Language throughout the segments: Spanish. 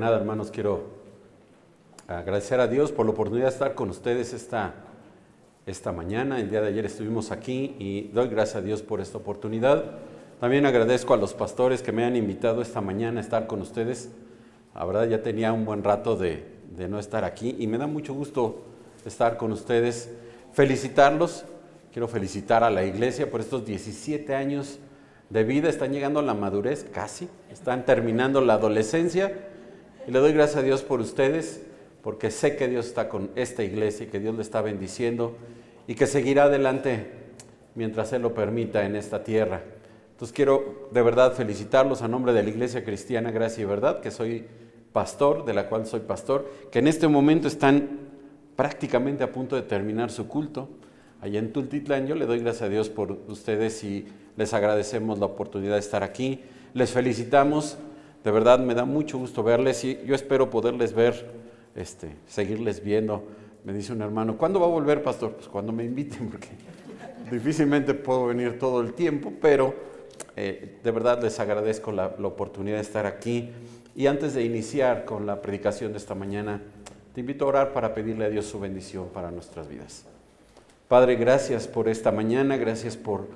Nada, hermanos, quiero agradecer a Dios por la oportunidad de estar con ustedes esta, esta mañana. El día de ayer estuvimos aquí y doy gracias a Dios por esta oportunidad. También agradezco a los pastores que me han invitado esta mañana a estar con ustedes. La verdad ya tenía un buen rato de, de no estar aquí y me da mucho gusto estar con ustedes. Felicitarlos. Quiero felicitar a la iglesia por estos 17 años de vida, están llegando a la madurez casi, están terminando la adolescencia y le doy gracias a Dios por ustedes, porque sé que Dios está con esta iglesia y que Dios le está bendiciendo y que seguirá adelante mientras Él lo permita en esta tierra. Entonces quiero de verdad felicitarlos a nombre de la Iglesia Cristiana Gracia y Verdad, que soy pastor, de la cual soy pastor, que en este momento están prácticamente a punto de terminar su culto. Allá en Tultitlán yo le doy gracias a Dios por ustedes y les agradecemos la oportunidad de estar aquí. Les felicitamos. De verdad me da mucho gusto verles y yo espero poderles ver, este, seguirles viendo. Me dice un hermano, ¿cuándo va a volver, pastor? Pues cuando me inviten, porque difícilmente puedo venir todo el tiempo, pero eh, de verdad les agradezco la, la oportunidad de estar aquí. Y antes de iniciar con la predicación de esta mañana, te invito a orar para pedirle a Dios su bendición para nuestras vidas. Padre, gracias por esta mañana, gracias por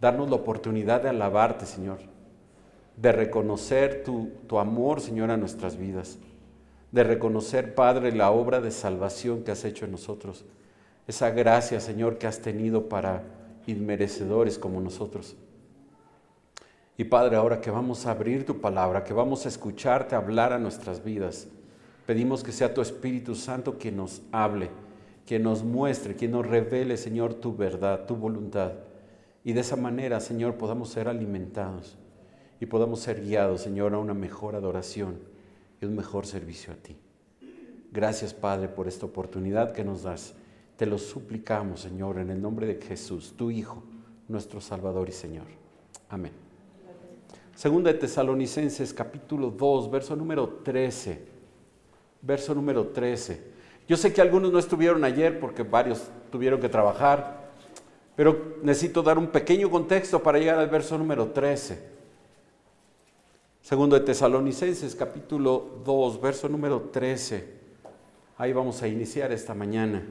darnos la oportunidad de alabarte, Señor, de reconocer tu, tu, amor, Señor, a nuestras vidas, de reconocer, Padre, la obra de salvación que has hecho en nosotros, esa gracia, Señor, que has tenido para inmerecedores como nosotros. Y Padre, ahora que vamos a abrir tu palabra, que vamos a escucharte hablar a nuestras vidas, pedimos que sea tu Espíritu Santo quien nos hable, quien nos muestre, quien nos revele, Señor, tu verdad, tu voluntad. Y de esa manera, Señor, podamos ser alimentados y podamos ser guiados, Señor, a una mejor adoración y un mejor servicio a ti. Gracias, Padre, por esta oportunidad que nos das. Te lo suplicamos, Señor, en el nombre de Jesús, tu Hijo, nuestro Salvador y Señor. Amén. Segunda de Tesalonicenses, capítulo 2, verso número 13. Verso número 13. Yo sé que algunos no estuvieron ayer porque varios tuvieron que trabajar, pero necesito dar un pequeño contexto para llegar al verso número 13. Segundo de Tesalonicenses, capítulo 2, verso número 13. Ahí vamos a iniciar esta mañana.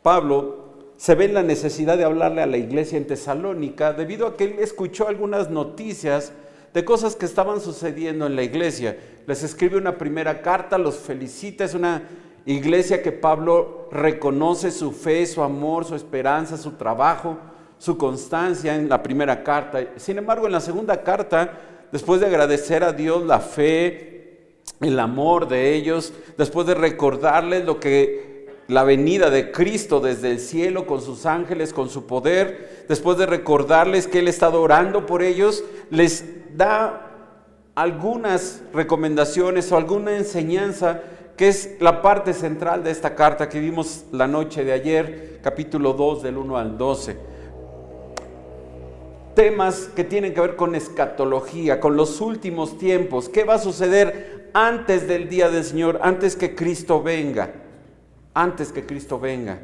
Pablo se ve en la necesidad de hablarle a la iglesia en Tesalónica debido a que él escuchó algunas noticias de cosas que estaban sucediendo en la iglesia. Les escribe una primera carta, los felicita, es una iglesia que Pablo reconoce su fe, su amor, su esperanza, su trabajo, su constancia en la primera carta. Sin embargo, en la segunda carta, después de agradecer a Dios la fe, el amor de ellos, después de recordarles lo que la venida de Cristo desde el cielo con sus ángeles, con su poder, después de recordarles que Él estado orando por ellos, les da algunas recomendaciones o alguna enseñanza que es la parte central de esta carta que vimos la noche de ayer, capítulo 2 del 1 al 12. Temas que tienen que ver con escatología, con los últimos tiempos, qué va a suceder antes del día del Señor, antes que Cristo venga, antes que Cristo venga.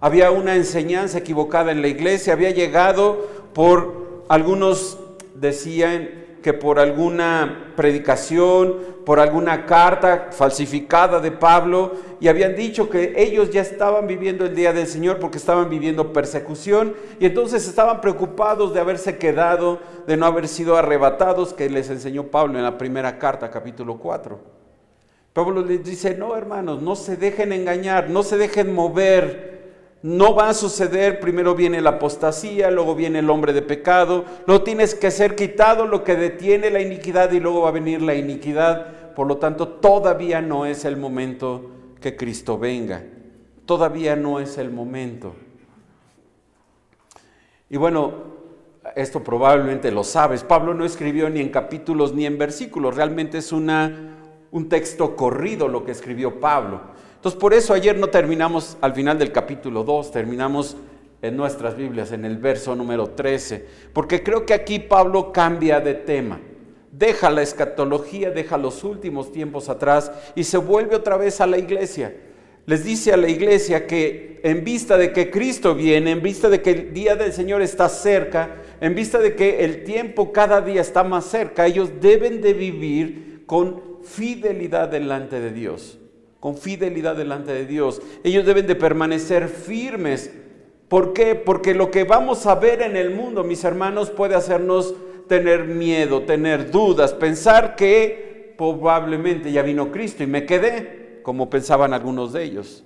Había una enseñanza equivocada en la iglesia, había llegado por algunos decían que por alguna predicación, por alguna carta falsificada de Pablo, y habían dicho que ellos ya estaban viviendo el día del Señor porque estaban viviendo persecución, y entonces estaban preocupados de haberse quedado, de no haber sido arrebatados, que les enseñó Pablo en la primera carta, capítulo 4. Pablo les dice, no hermanos, no se dejen engañar, no se dejen mover no va a suceder, primero viene la apostasía, luego viene el hombre de pecado, luego tienes que ser quitado lo que detiene la iniquidad y luego va a venir la iniquidad. Por lo tanto, todavía no es el momento que Cristo venga. Todavía no es el momento. Y bueno, esto probablemente lo sabes. Pablo no escribió ni en capítulos ni en versículos. Realmente es una, un texto corrido lo que escribió Pablo. Entonces, por eso ayer no terminamos al final del capítulo 2, terminamos en nuestras Biblias, en el verso número 13, porque creo que aquí Pablo cambia de tema. Deja la escatología, deja los últimos tiempos atrás y se vuelve otra vez a la iglesia. Les dice a la iglesia que en vista de que Cristo viene, en vista de que el día del Señor está cerca, en vista de que el tiempo cada día está más cerca, ellos deben de vivir con fidelidad delante de Dios, con fidelidad delante de Dios. Ellos deben de permanecer firmes. ¿Por qué? Porque lo que vamos a ver en el mundo, mis hermanos, puede hacernos tener miedo, tener dudas, pensar que probablemente ya vino Cristo y me quedé, como pensaban algunos de ellos.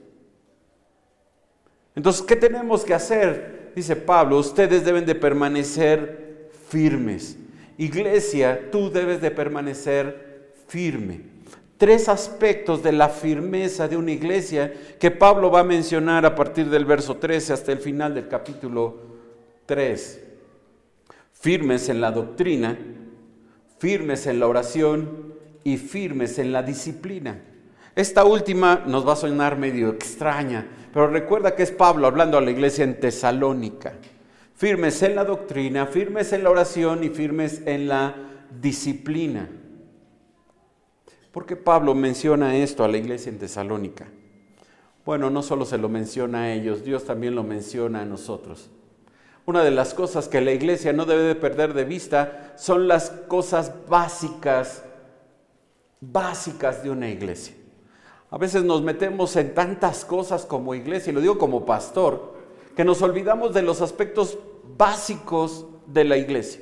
Entonces, ¿qué tenemos que hacer? Dice Pablo, ustedes deben de permanecer firmes. Iglesia, tú debes de permanecer firme. Tres aspectos de la firmeza de una iglesia que Pablo va a mencionar a partir del verso 13 hasta el final del capítulo 3 firmes en la doctrina, firmes en la oración y firmes en la disciplina. Esta última nos va a sonar medio extraña, pero recuerda que es Pablo hablando a la iglesia en Tesalónica. Firmes en la doctrina, firmes en la oración y firmes en la disciplina. ¿Por qué Pablo menciona esto a la iglesia en Tesalónica? Bueno, no solo se lo menciona a ellos, Dios también lo menciona a nosotros. Una de las cosas que la iglesia no debe de perder de vista son las cosas básicas, básicas de una iglesia. A veces nos metemos en tantas cosas como iglesia, y lo digo como pastor, que nos olvidamos de los aspectos básicos de la iglesia.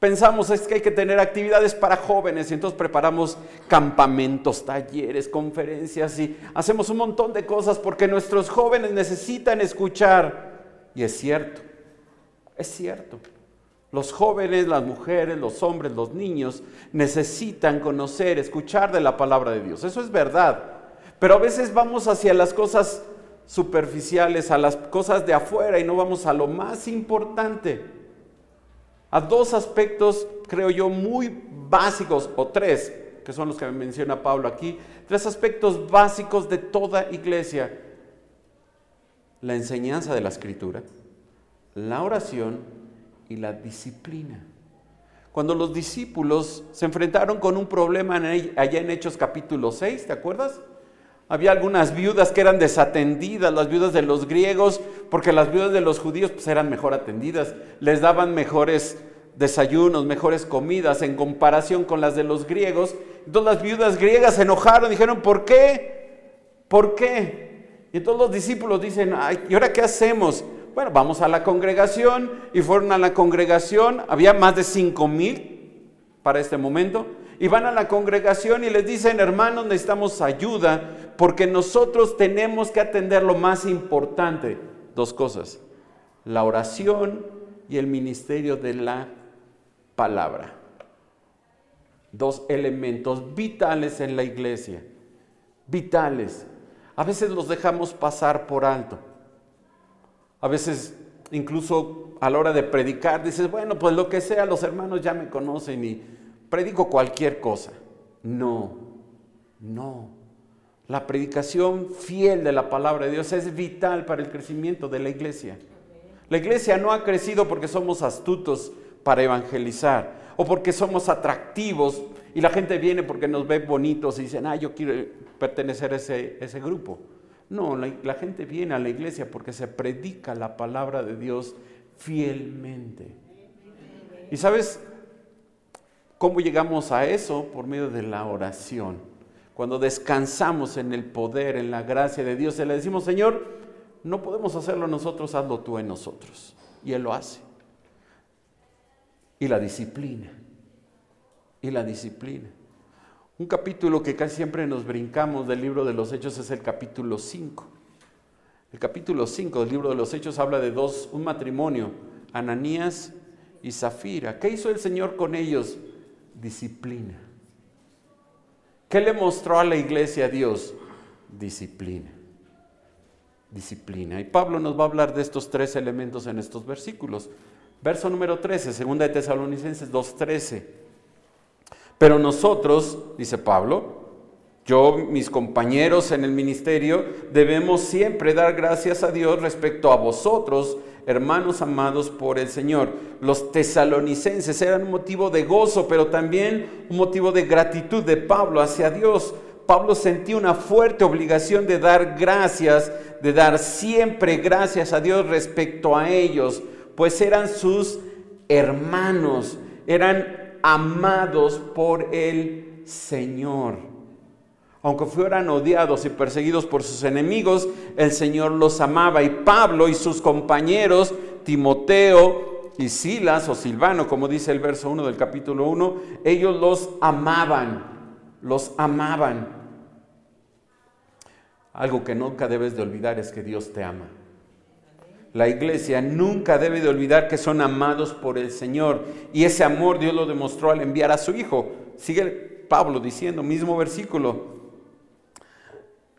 Pensamos es que hay que tener actividades para jóvenes y entonces preparamos campamentos, talleres, conferencias y hacemos un montón de cosas porque nuestros jóvenes necesitan escuchar y es cierto, es cierto. Los jóvenes, las mujeres, los hombres, los niños necesitan conocer, escuchar de la palabra de Dios. Eso es verdad. Pero a veces vamos hacia las cosas superficiales, a las cosas de afuera y no vamos a lo más importante. A dos aspectos, creo yo, muy básicos, o tres, que son los que menciona Pablo aquí, tres aspectos básicos de toda iglesia la enseñanza de la escritura, la oración y la disciplina. Cuando los discípulos se enfrentaron con un problema allá en Hechos capítulo 6, ¿te acuerdas? Había algunas viudas que eran desatendidas, las viudas de los griegos, porque las viudas de los judíos pues, eran mejor atendidas, les daban mejores desayunos, mejores comidas en comparación con las de los griegos. Entonces las viudas griegas se enojaron, dijeron, ¿por qué? ¿Por qué? Y todos los discípulos dicen, Ay, ¿y ahora qué hacemos? Bueno, vamos a la congregación y fueron a la congregación, había más de cinco mil para este momento, y van a la congregación y les dicen, hermanos, necesitamos ayuda porque nosotros tenemos que atender lo más importante, dos cosas, la oración y el ministerio de la palabra. Dos elementos vitales en la iglesia, vitales. A veces los dejamos pasar por alto. A veces incluso a la hora de predicar dices, bueno, pues lo que sea, los hermanos ya me conocen y predico cualquier cosa. No, no. La predicación fiel de la palabra de Dios es vital para el crecimiento de la iglesia. La iglesia no ha crecido porque somos astutos para evangelizar o porque somos atractivos y la gente viene porque nos ve bonitos y dicen, ah, yo quiero pertenecer a ese, ese grupo. No, la, la gente viene a la iglesia porque se predica la palabra de Dios fielmente. ¿Y sabes cómo llegamos a eso? Por medio de la oración. Cuando descansamos en el poder, en la gracia de Dios, y le decimos, Señor, no podemos hacerlo nosotros, hazlo tú en nosotros. Y Él lo hace. Y la disciplina y la disciplina. Un capítulo que casi siempre nos brincamos del libro de los Hechos es el capítulo 5. El capítulo 5 del libro de los Hechos habla de dos, un matrimonio, Ananías y Zafira. ¿Qué hizo el Señor con ellos? Disciplina. ¿Qué le mostró a la iglesia a Dios? Disciplina. Disciplina. Y Pablo nos va a hablar de estos tres elementos en estos versículos. Verso número 13, segunda de Tesalonicenses 2.13. Pero nosotros, dice Pablo, yo, mis compañeros en el ministerio, debemos siempre dar gracias a Dios respecto a vosotros, hermanos amados por el Señor. Los tesalonicenses eran un motivo de gozo, pero también un motivo de gratitud de Pablo hacia Dios. Pablo sentía una fuerte obligación de dar gracias, de dar siempre gracias a Dios respecto a ellos pues eran sus hermanos, eran amados por el Señor. Aunque fueran odiados y perseguidos por sus enemigos, el Señor los amaba. Y Pablo y sus compañeros, Timoteo y Silas o Silvano, como dice el verso 1 del capítulo 1, ellos los amaban, los amaban. Algo que nunca debes de olvidar es que Dios te ama. La iglesia nunca debe de olvidar que son amados por el Señor. Y ese amor Dios lo demostró al enviar a su Hijo. Sigue Pablo diciendo, mismo versículo,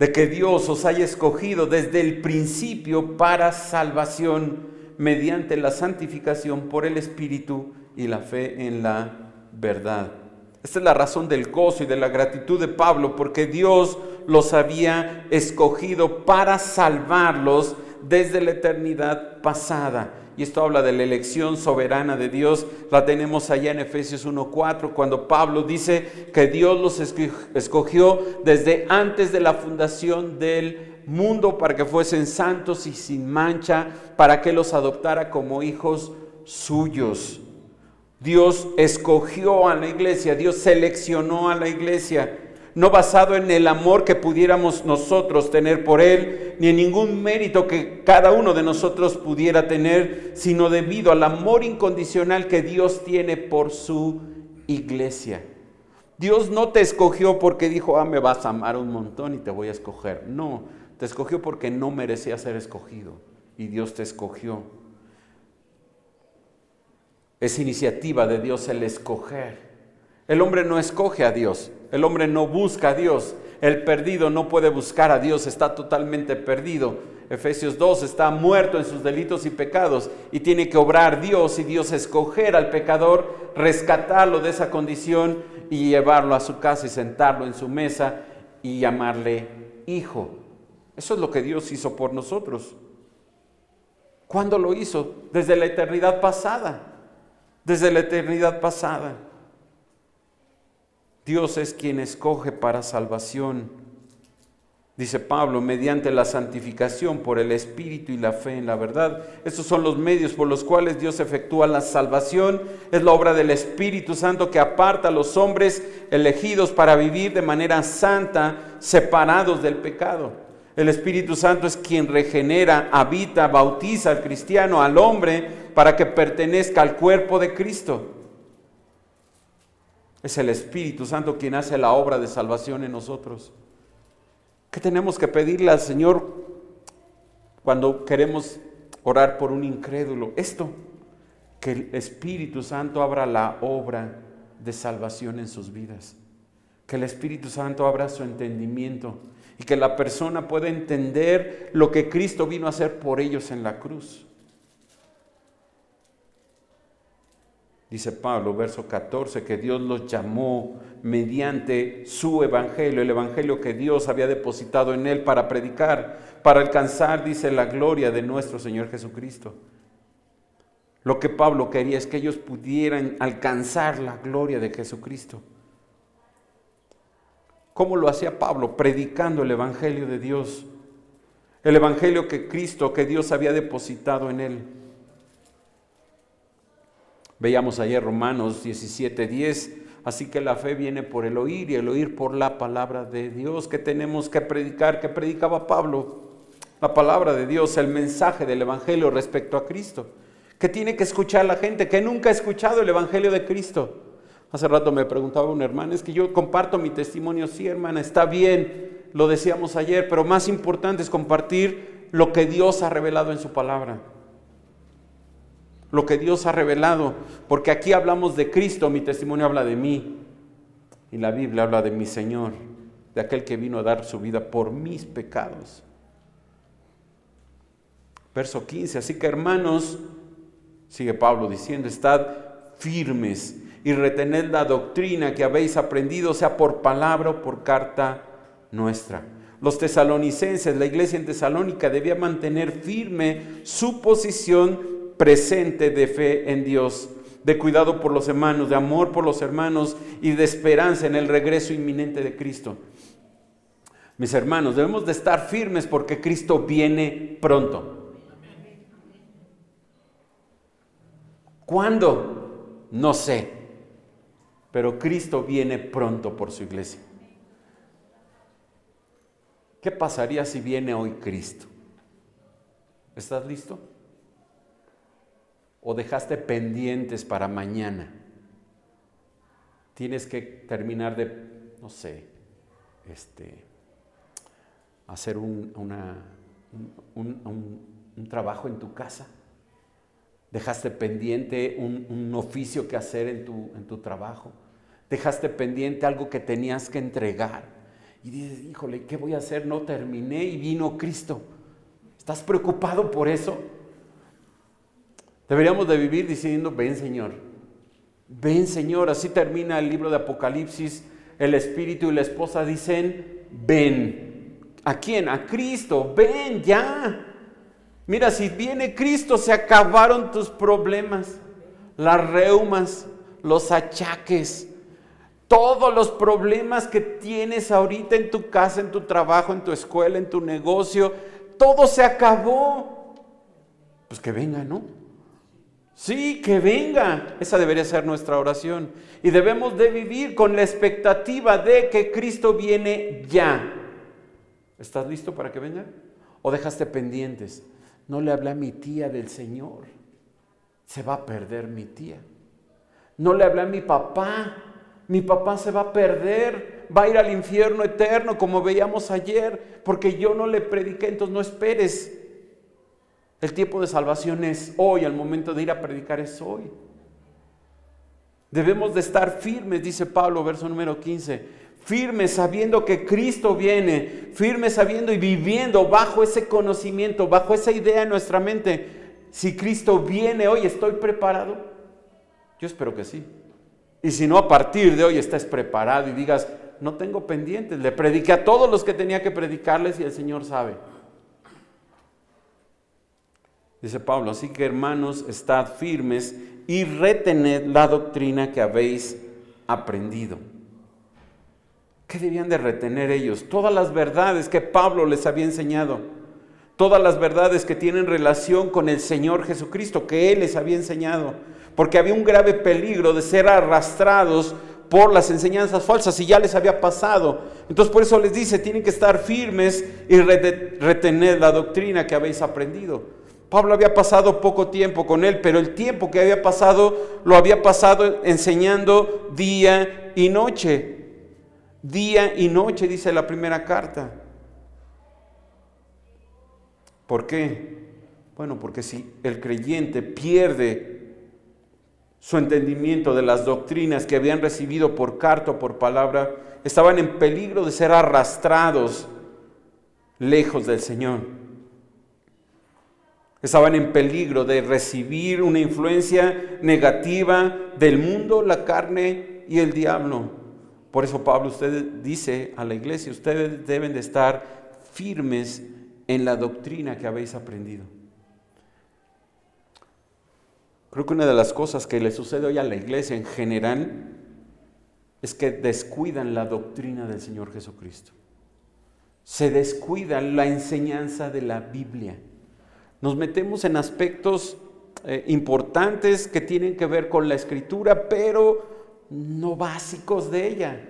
de que Dios os haya escogido desde el principio para salvación mediante la santificación por el Espíritu y la fe en la verdad. Esta es la razón del gozo y de la gratitud de Pablo, porque Dios los había escogido para salvarlos desde la eternidad pasada. Y esto habla de la elección soberana de Dios. La tenemos allá en Efesios 1.4, cuando Pablo dice que Dios los escogió desde antes de la fundación del mundo para que fuesen santos y sin mancha, para que los adoptara como hijos suyos. Dios escogió a la iglesia, Dios seleccionó a la iglesia no basado en el amor que pudiéramos nosotros tener por Él, ni en ningún mérito que cada uno de nosotros pudiera tener, sino debido al amor incondicional que Dios tiene por su iglesia. Dios no te escogió porque dijo, ah, me vas a amar un montón y te voy a escoger. No, te escogió porque no merecía ser escogido y Dios te escogió. Es iniciativa de Dios el escoger. El hombre no escoge a Dios, el hombre no busca a Dios, el perdido no puede buscar a Dios, está totalmente perdido. Efesios 2 está muerto en sus delitos y pecados y tiene que obrar Dios y Dios escoger al pecador, rescatarlo de esa condición y llevarlo a su casa y sentarlo en su mesa y llamarle hijo. Eso es lo que Dios hizo por nosotros. ¿Cuándo lo hizo? Desde la eternidad pasada. Desde la eternidad pasada. Dios es quien escoge para salvación. Dice Pablo, mediante la santificación por el Espíritu y la fe en la verdad. Estos son los medios por los cuales Dios efectúa la salvación. Es la obra del Espíritu Santo que aparta a los hombres elegidos para vivir de manera santa, separados del pecado. El Espíritu Santo es quien regenera, habita, bautiza al cristiano, al hombre, para que pertenezca al cuerpo de Cristo. Es el Espíritu Santo quien hace la obra de salvación en nosotros. ¿Qué tenemos que pedirle al Señor cuando queremos orar por un incrédulo? Esto, que el Espíritu Santo abra la obra de salvación en sus vidas. Que el Espíritu Santo abra su entendimiento y que la persona pueda entender lo que Cristo vino a hacer por ellos en la cruz. Dice Pablo, verso 14, que Dios los llamó mediante su evangelio, el evangelio que Dios había depositado en él para predicar, para alcanzar, dice, la gloria de nuestro Señor Jesucristo. Lo que Pablo quería es que ellos pudieran alcanzar la gloria de Jesucristo. ¿Cómo lo hacía Pablo? Predicando el evangelio de Dios, el evangelio que Cristo, que Dios había depositado en él. Veíamos ayer Romanos 17, 10. Así que la fe viene por el oír y el oír por la palabra de Dios que tenemos que predicar, que predicaba Pablo. La palabra de Dios, el mensaje del Evangelio respecto a Cristo. Que tiene que escuchar la gente que nunca ha escuchado el Evangelio de Cristo. Hace rato me preguntaba un hermano, es que yo comparto mi testimonio, sí hermana, está bien, lo decíamos ayer, pero más importante es compartir lo que Dios ha revelado en su palabra lo que Dios ha revelado, porque aquí hablamos de Cristo, mi testimonio habla de mí, y la Biblia habla de mi Señor, de aquel que vino a dar su vida por mis pecados. Verso 15, así que hermanos, sigue Pablo diciendo, estad firmes y retened la doctrina que habéis aprendido, sea por palabra o por carta nuestra. Los tesalonicenses, la iglesia en Tesalónica debía mantener firme su posición presente de fe en Dios, de cuidado por los hermanos, de amor por los hermanos y de esperanza en el regreso inminente de Cristo. Mis hermanos, debemos de estar firmes porque Cristo viene pronto. ¿Cuándo? No sé. Pero Cristo viene pronto por su iglesia. ¿Qué pasaría si viene hoy Cristo? ¿Estás listo? ¿O dejaste pendientes para mañana? Tienes que terminar de, no sé, este, hacer un, un, trabajo en tu casa. Dejaste pendiente un, oficio que hacer en tu, en tu trabajo. Dejaste pendiente algo que tenías que entregar. Y dices, híjole, ¿qué voy a hacer? No terminé y vino Cristo. ¿Estás preocupado por eso? Deberíamos de vivir diciendo, ven Señor, ven Señor. Así termina el libro de Apocalipsis. El Espíritu y la esposa dicen, ven. ¿A quién? A Cristo. Ven ya. Mira, si viene Cristo, se acabaron tus problemas, las reumas, los achaques, todos los problemas que tienes ahorita en tu casa, en tu trabajo, en tu escuela, en tu negocio, todo se acabó. Pues que venga, ¿no? Sí, que venga. Esa debería ser nuestra oración. Y debemos de vivir con la expectativa de que Cristo viene ya. ¿Estás listo para que venga? ¿O dejaste pendientes? No le hablé a mi tía del Señor. Se va a perder mi tía. No le hablé a mi papá. Mi papá se va a perder va a ir al infierno eterno, como veíamos ayer, porque yo no le prediqué, entonces no esperes. El tiempo de salvación es hoy, al momento de ir a predicar es hoy. Debemos de estar firmes, dice Pablo, verso número 15. Firmes sabiendo que Cristo viene, firmes sabiendo y viviendo bajo ese conocimiento, bajo esa idea en nuestra mente. Si Cristo viene hoy, ¿estoy preparado? Yo espero que sí. Y si no, a partir de hoy estés preparado y digas, no tengo pendientes. Le prediqué a todos los que tenía que predicarles y el Señor sabe. Dice Pablo, así que hermanos, estad firmes y retened la doctrina que habéis aprendido. ¿Qué debían de retener ellos? Todas las verdades que Pablo les había enseñado. Todas las verdades que tienen relación con el Señor Jesucristo, que Él les había enseñado. Porque había un grave peligro de ser arrastrados por las enseñanzas falsas y ya les había pasado. Entonces por eso les dice, tienen que estar firmes y retener la doctrina que habéis aprendido. Pablo había pasado poco tiempo con él, pero el tiempo que había pasado lo había pasado enseñando día y noche. Día y noche, dice la primera carta. ¿Por qué? Bueno, porque si el creyente pierde su entendimiento de las doctrinas que habían recibido por carta o por palabra, estaban en peligro de ser arrastrados lejos del Señor. Estaban en peligro de recibir una influencia negativa del mundo, la carne y el diablo. Por eso Pablo usted dice a la iglesia, ustedes deben de estar firmes en la doctrina que habéis aprendido. Creo que una de las cosas que le sucede hoy a la iglesia en general es que descuidan la doctrina del Señor Jesucristo. Se descuidan la enseñanza de la Biblia. Nos metemos en aspectos eh, importantes que tienen que ver con la escritura, pero no básicos de ella.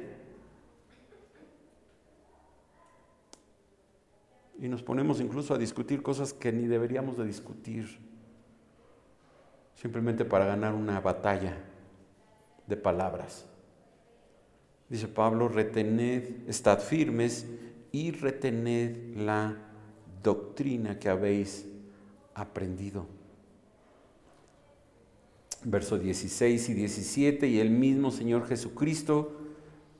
Y nos ponemos incluso a discutir cosas que ni deberíamos de discutir simplemente para ganar una batalla de palabras. Dice Pablo, retened, estad firmes y retened la doctrina que habéis aprendido. Verso 16 y 17, y el mismo Señor Jesucristo,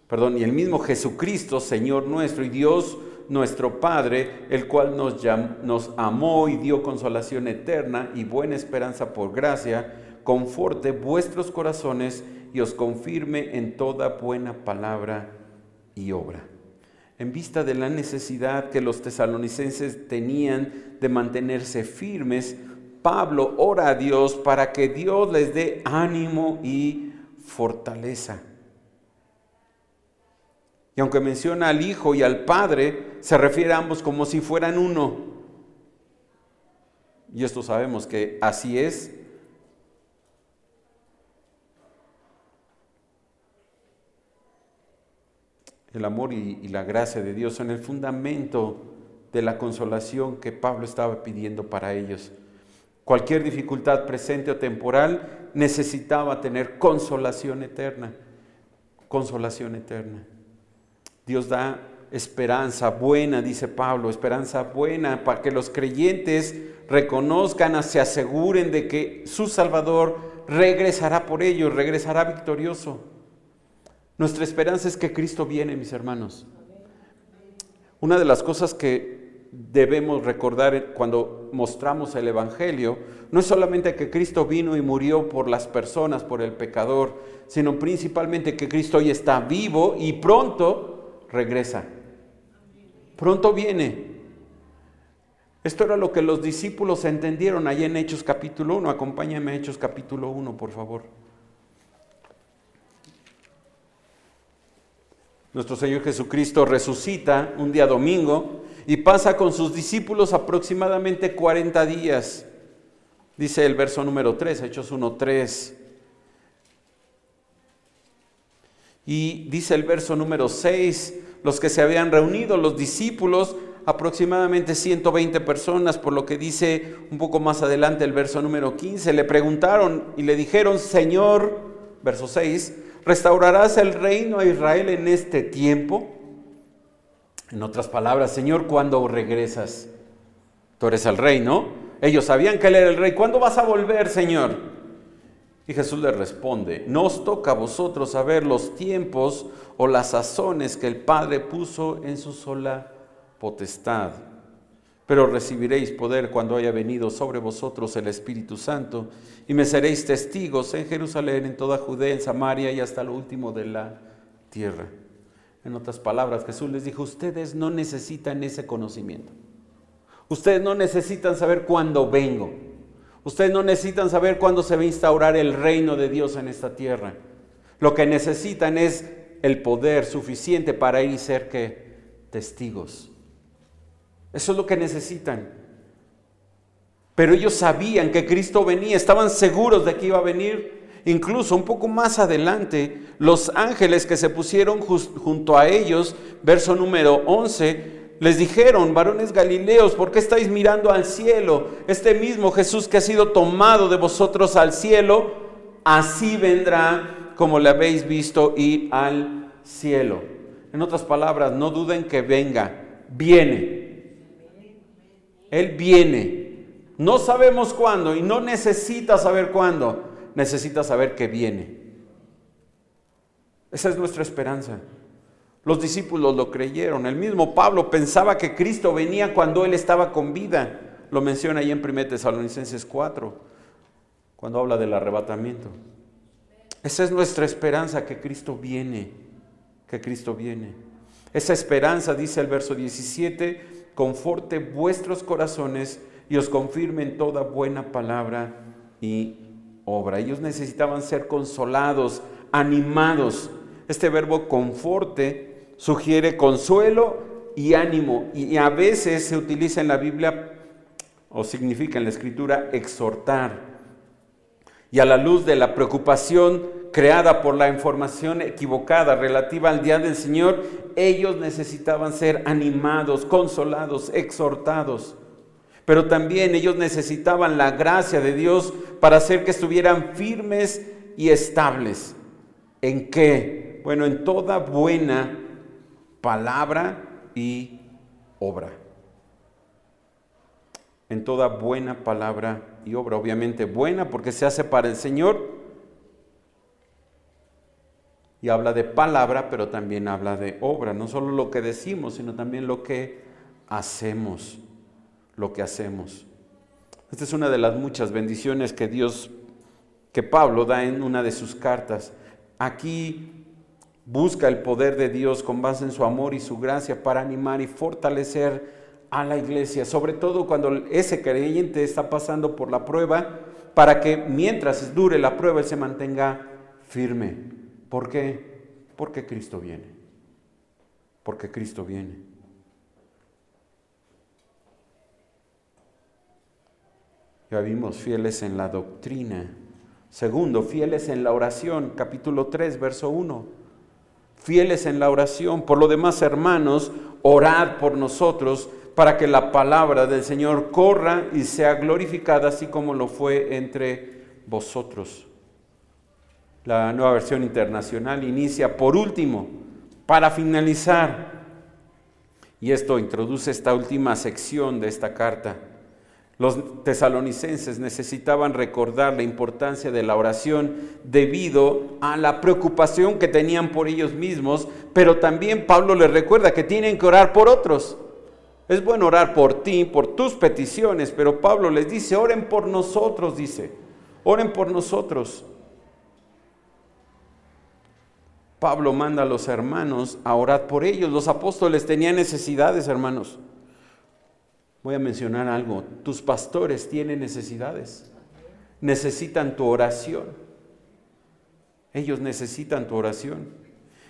perdón, y el mismo Jesucristo, Señor nuestro y Dios nuestro Padre, el cual nos, nos amó y dio consolación eterna y buena esperanza por gracia, conforte vuestros corazones y os confirme en toda buena palabra y obra. En vista de la necesidad que los tesalonicenses tenían de mantenerse firmes, Pablo ora a Dios para que Dios les dé ánimo y fortaleza. Y aunque menciona al Hijo y al Padre, se refiere a ambos como si fueran uno. Y esto sabemos que así es El amor y, la gracia de Dios son el fundamento de la consolación que Pablo estaba pidiendo para ellos. Cualquier dificultad presente o temporal necesitaba tener consolación eterna. Consolación eterna. Dios da esperanza buena, dice Pablo, esperanza buena para que los creyentes reconozcan, se aseguren de que su Salvador regresará por ellos, regresará victorioso. Nuestra esperanza es que Cristo viene, mis hermanos. Una de las cosas que debemos recordar cuando mostramos el Evangelio no es solamente que Cristo vino y murió por las personas, por el pecador, sino principalmente que Cristo hoy está vivo y pronto regresa. Pronto viene. Esto era lo que los discípulos entendieron allí en Hechos capítulo 1. Acompáñame a Hechos capítulo 1, por favor. Nuestro Señor Jesucristo resucita un día domingo y pasa con sus discípulos aproximadamente 40 días. Dice el verso número 3, Hechos 1, 3. Y dice el verso número 6, los que se habían reunido, los discípulos, aproximadamente 120 personas, por lo que dice un poco más adelante el verso número 15, le preguntaron y le dijeron, Señor, verso 6, ¿restaurarás el reino a Israel en este tiempo? En otras palabras, Señor, ¿cuándo regresas? Tú eres el rey, ¿no? Ellos sabían que Él era el rey. ¿Cuándo vas a volver, Señor? Y Jesús les responde, no os toca a vosotros saber los tiempos o las sazones que el Padre puso en su sola potestad, pero recibiréis poder cuando haya venido sobre vosotros el Espíritu Santo y me seréis testigos en Jerusalén, en toda Judea, en Samaria y hasta lo último de la tierra. En otras palabras, Jesús les dijo, ustedes no necesitan ese conocimiento. Ustedes no necesitan saber cuándo vengo. Ustedes no necesitan saber cuándo se va a instaurar el reino de Dios en esta tierra. Lo que necesitan es el poder suficiente para ir y ser testigos. Eso es lo que necesitan. Pero ellos sabían que Cristo venía, estaban seguros de que iba a venir. Incluso un poco más adelante, los ángeles que se pusieron junto a ellos, verso número 11, les dijeron, varones galileos, ¿por qué estáis mirando al cielo? Este mismo Jesús que ha sido tomado de vosotros al cielo, así vendrá como le habéis visto ir al cielo. En otras palabras, no duden que venga, viene. Él viene. No sabemos cuándo y no necesita saber cuándo necesita saber que viene. Esa es nuestra esperanza. Los discípulos lo creyeron. El mismo Pablo pensaba que Cristo venía cuando él estaba con vida. Lo menciona ahí en 1 Tesalonicenses 4, cuando habla del arrebatamiento. Esa es nuestra esperanza, que Cristo viene, que Cristo viene. Esa esperanza, dice el verso 17, conforte vuestros corazones y os confirme en toda buena palabra y obra. Ellos necesitaban ser consolados, animados. Este verbo conforte sugiere consuelo y ánimo y a veces se utiliza en la Biblia o significa en la escritura exhortar. Y a la luz de la preocupación creada por la información equivocada relativa al día del Señor, ellos necesitaban ser animados, consolados, exhortados pero también ellos necesitaban la gracia de Dios para hacer que estuvieran firmes y estables. ¿En qué? Bueno, en toda buena palabra y obra. En toda buena palabra y obra. Obviamente buena porque se hace para el Señor. Y habla de palabra, pero también habla de obra. No solo lo que decimos, sino también lo que hacemos lo que hacemos. Esta es una de las muchas bendiciones que Dios, que Pablo da en una de sus cartas. Aquí busca el poder de Dios con base en su amor y su gracia para animar y fortalecer a la iglesia, sobre todo cuando ese creyente está pasando por la prueba, para que mientras dure la prueba él se mantenga firme. ¿Por qué? Porque Cristo viene. Porque Cristo viene. Ya vimos fieles en la doctrina. Segundo, fieles en la oración, capítulo 3, verso 1. fieles en la oración. Por lo demás, hermanos, orad por nosotros para que la palabra del Señor corra y sea glorificada, así como lo fue entre vosotros. La nueva versión internacional inicia por último, para finalizar, y esto introduce esta última sección de esta carta. Los tesalonicenses necesitaban recordar la importancia de la oración debido a la preocupación que tenían por ellos mismos, pero también Pablo les recuerda que tienen que orar por otros. Es bueno orar por ti, por tus peticiones, pero Pablo les dice, oren por nosotros, dice, oren por nosotros. Pablo manda a los hermanos a orar por ellos. Los apóstoles tenían necesidades, hermanos. Voy a mencionar algo. Tus pastores tienen necesidades. Necesitan tu oración. Ellos necesitan tu oración.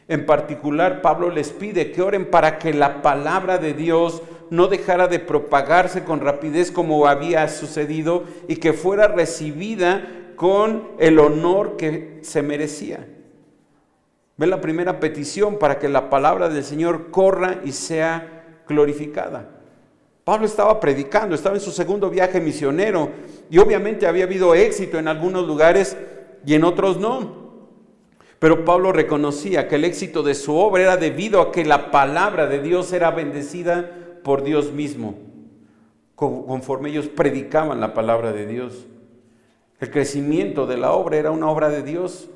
En particular, Pablo les pide que oren para que la palabra de Dios no dejara de propagarse con rapidez como había sucedido y que fuera recibida con el honor que se merecía. Ve la primera petición para que la palabra del Señor corra y sea glorificada. Pablo estaba predicando, estaba en su segundo viaje misionero y obviamente había habido éxito en algunos lugares y en otros no. Pero Pablo reconocía que el éxito de su obra era debido a que la palabra de Dios era bendecida por Dios mismo, conforme ellos predicaban la palabra de Dios. El crecimiento de la obra era una obra de Dios.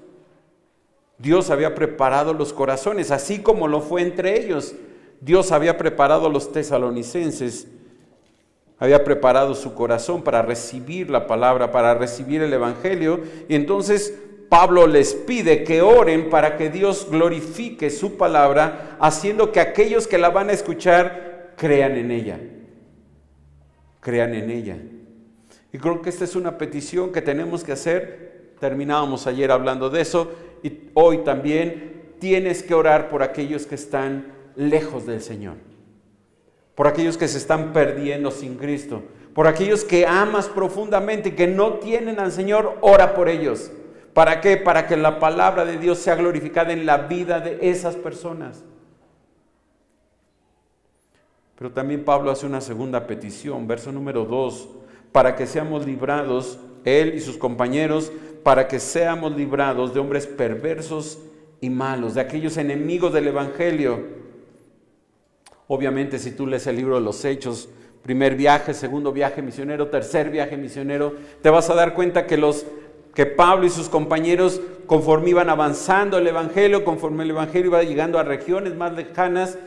Dios había preparado los corazones, así como lo fue entre ellos. Dios había preparado a los tesalonicenses, había preparado su corazón para recibir la palabra, para recibir el Evangelio. Y entonces Pablo les pide que oren para que Dios glorifique su palabra, haciendo que aquellos que la van a escuchar crean en ella. Crean en ella. Y creo que esta es una petición que tenemos que hacer. Terminábamos ayer hablando de eso y hoy también tienes que orar por aquellos que están lejos del Señor. Por aquellos que se están perdiendo sin Cristo. Por aquellos que amas profundamente y que no tienen al Señor, ora por ellos. ¿Para qué? Para que la palabra de Dios sea glorificada en la vida de esas personas. Pero también Pablo hace una segunda petición, verso número 2, para que seamos librados, él y sus compañeros, para que seamos librados de hombres perversos y malos, de aquellos enemigos del Evangelio. Obviamente si tú lees el libro de los Hechos, primer viaje, segundo viaje misionero, tercer viaje misionero, te vas a dar cuenta que los que Pablo y sus compañeros conforme iban avanzando el evangelio, conforme el evangelio iba llegando a regiones más lejanas,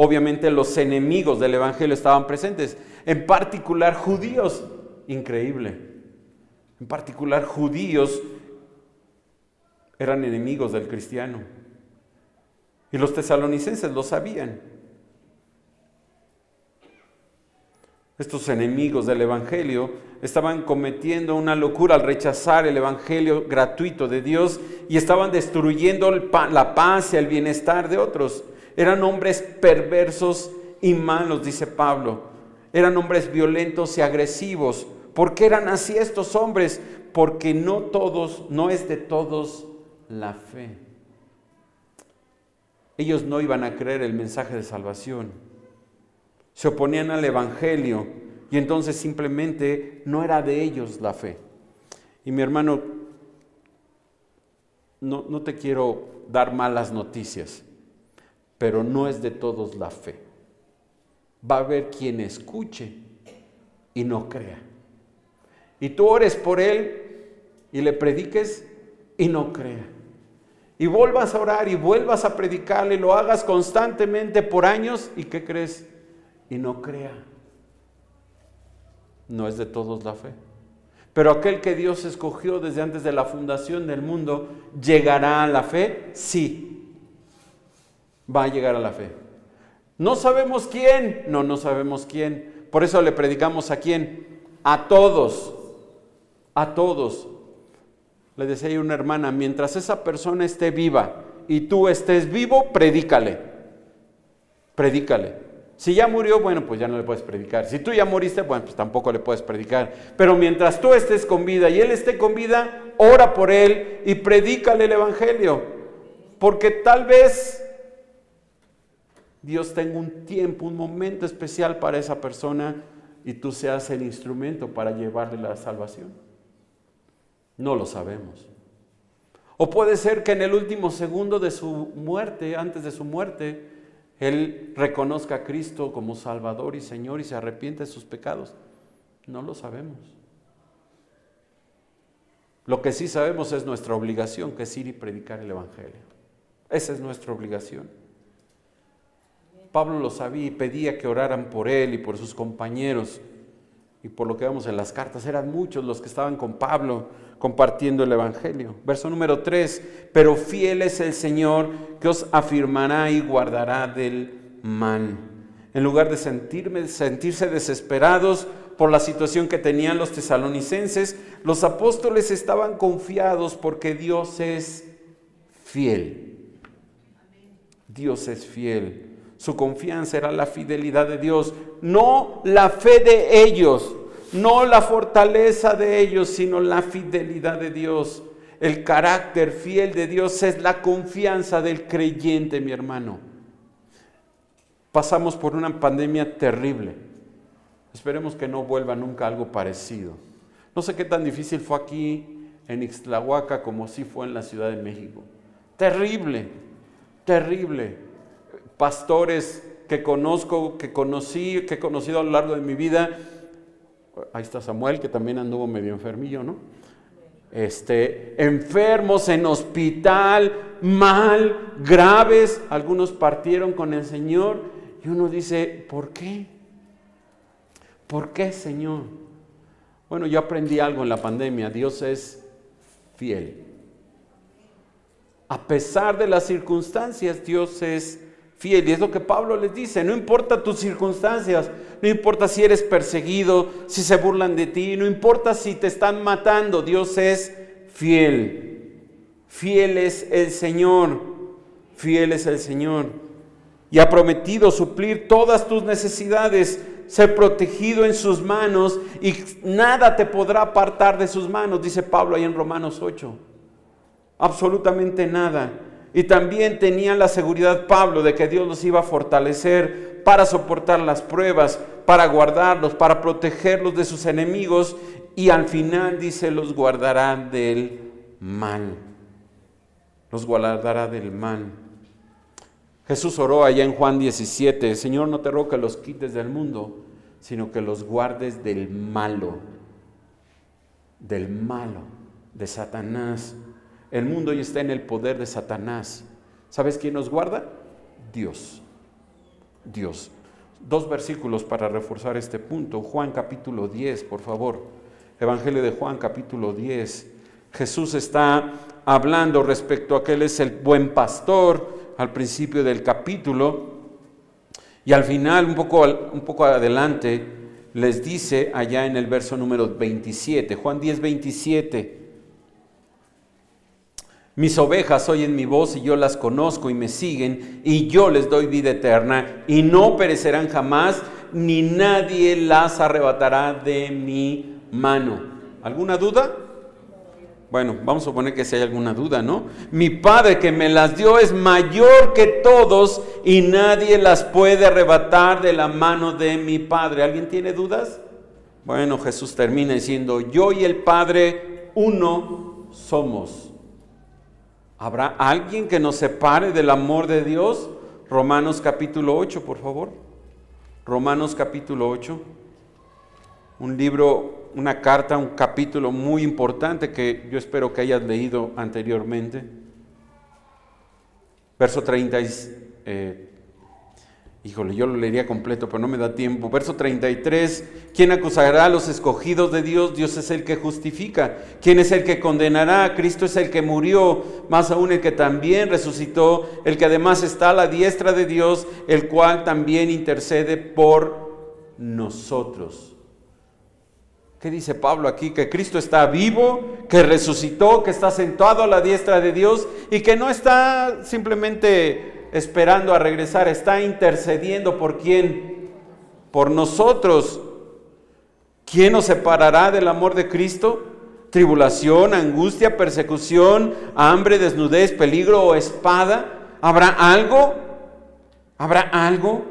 obviamente los enemigos del Evangelio estaban presentes, en particular judíos, increíble, en particular judíos eran enemigos del cristiano. Y los tesalonicenses lo sabían. Estos enemigos del Evangelio estaban cometiendo una locura al rechazar el Evangelio gratuito de Dios y estaban destruyendo la paz y el bienestar de otros. Eran hombres perversos y malos, dice Pablo. Eran hombres violentos y agresivos. ¿Por qué eran así estos hombres? Porque no todos, no es de todos la fe. Ellos no iban a creer el mensaje de salvación. Se oponían al Evangelio y entonces simplemente no era de ellos la fe. Y mi hermano, no, no te quiero dar malas noticias pero no es de todos la fe. Va a haber quien escuche y no crea. Y tú ores por él y le prediques y no crea. Y vuelvas a orar y vuelvas a predicarle lo hagas constantemente por años y ¿qué crees? Y no crea. No es de todos la fe. Pero aquel que Dios escogió desde antes de la fundación del mundo, ¿llegará a la fe? Sí, va a llegar a la fe. No sabemos quién, no, no sabemos quién. Por eso le predicamos a quién, a todos, a todos. Le decía a una hermana, mientras esa persona esté viva y tú estés vivo, predícale, predícale. Si ya murió, bueno, pues ya no le puedes predicar. Si tú ya moriste, bueno, pues tampoco le puedes predicar. Pero mientras tú estés con vida y él esté con vida, ora por él y predícale el Evangelio. Porque tal vez Dios tenga un tiempo, un momento especial para esa persona y tú seas el instrumento para llevarle la salvación. No lo sabemos. O puede ser que en el último segundo de su muerte, antes de su muerte, Él reconozca a Cristo como Salvador y Señor y se arrepiente de sus pecados. No lo sabemos. Lo que sí sabemos es nuestra obligación, que es ir y predicar el Evangelio. Esa es nuestra obligación. Pablo lo sabía y pedía que oraran por él y por sus compañeros. Y por lo que vemos en las cartas, eran muchos los que estaban con Pablo compartiendo el Evangelio. Verso número 3, pero fiel es el Señor que os afirmará y guardará del mal. En lugar de sentirme, sentirse desesperados por la situación que tenían los tesalonicenses, los apóstoles estaban confiados porque Dios es fiel. Dios es fiel. Su confianza era la fidelidad de Dios, no la fe de ellos, no la fortaleza de ellos, sino la fidelidad de Dios. El carácter fiel de Dios es la confianza del creyente, mi hermano. Pasamos por una pandemia terrible. Esperemos que no vuelva nunca algo parecido. No sé qué tan difícil fue aquí en Ixtlahuaca como si fue en la Ciudad de México. Terrible, terrible pastores que conozco, que conocí, que he conocido a lo largo de mi vida. Ahí está Samuel, que también anduvo medio enfermillo, ¿no? Este, enfermos en hospital, mal, graves, algunos partieron con el Señor y uno dice, ¿por qué? ¿Por qué, Señor? Bueno, yo aprendí algo en la pandemia, Dios es fiel. A pesar de las circunstancias, Dios es fiel. Y es lo que Pablo les dice, no importa tus circunstancias, no importa si eres perseguido, si se burlan de ti, no importa si te están matando, Dios es fiel. Fiel es el Señor, fiel es el Señor. Y ha prometido suplir todas tus necesidades, ser protegido en sus manos y nada te podrá apartar de sus manos, dice Pablo ahí en Romanos 8. Absolutamente nada. Y también tenía la seguridad Pablo de que Dios los iba a fortalecer para soportar las pruebas, para guardarlos, para protegerlos de sus enemigos y al final dice los guardará del mal. Los guardará del mal. Jesús oró allá en Juan 17, Señor no te ruego que los quites del mundo, sino que los guardes del malo, del malo, de Satanás. El mundo hoy está en el poder de Satanás. ¿Sabes quién nos guarda? Dios. Dios. Dos versículos para reforzar este punto. Juan capítulo 10, por favor. Evangelio de Juan capítulo 10. Jesús está hablando respecto a que Él es el buen pastor al principio del capítulo. Y al final, un poco, un poco adelante, les dice allá en el verso número 27, Juan 10, 27. Mis ovejas oyen mi voz y yo las conozco y me siguen y yo les doy vida eterna y no perecerán jamás ni nadie las arrebatará de mi mano. ¿Alguna duda? Bueno, vamos a suponer que si hay alguna duda, ¿no? Mi Padre que me las dio es mayor que todos y nadie las puede arrebatar de la mano de mi Padre. ¿Alguien tiene dudas? Bueno, Jesús termina diciendo, yo y el Padre uno somos. ¿Habrá alguien que nos separe del amor de Dios? Romanos capítulo 8, por favor. Romanos capítulo 8. Un libro, una carta, un capítulo muy importante que yo espero que hayas leído anteriormente. Verso 30, eh, Híjole, yo lo leería completo, pero no me da tiempo. Verso 33, ¿quién acusará a los escogidos de Dios? Dios es el que justifica. ¿Quién es el que condenará? Cristo es el que murió, más aún el que también resucitó, el que además está a la diestra de Dios, el cual también intercede por nosotros. ¿Qué dice Pablo aquí? Que Cristo está vivo, que resucitó, que está sentado a la diestra de Dios y que no está simplemente esperando a regresar, está intercediendo por quién? Por nosotros. ¿Quién nos separará del amor de Cristo? Tribulación, angustia, persecución, hambre, desnudez, peligro o espada. ¿Habrá algo? ¿Habrá algo?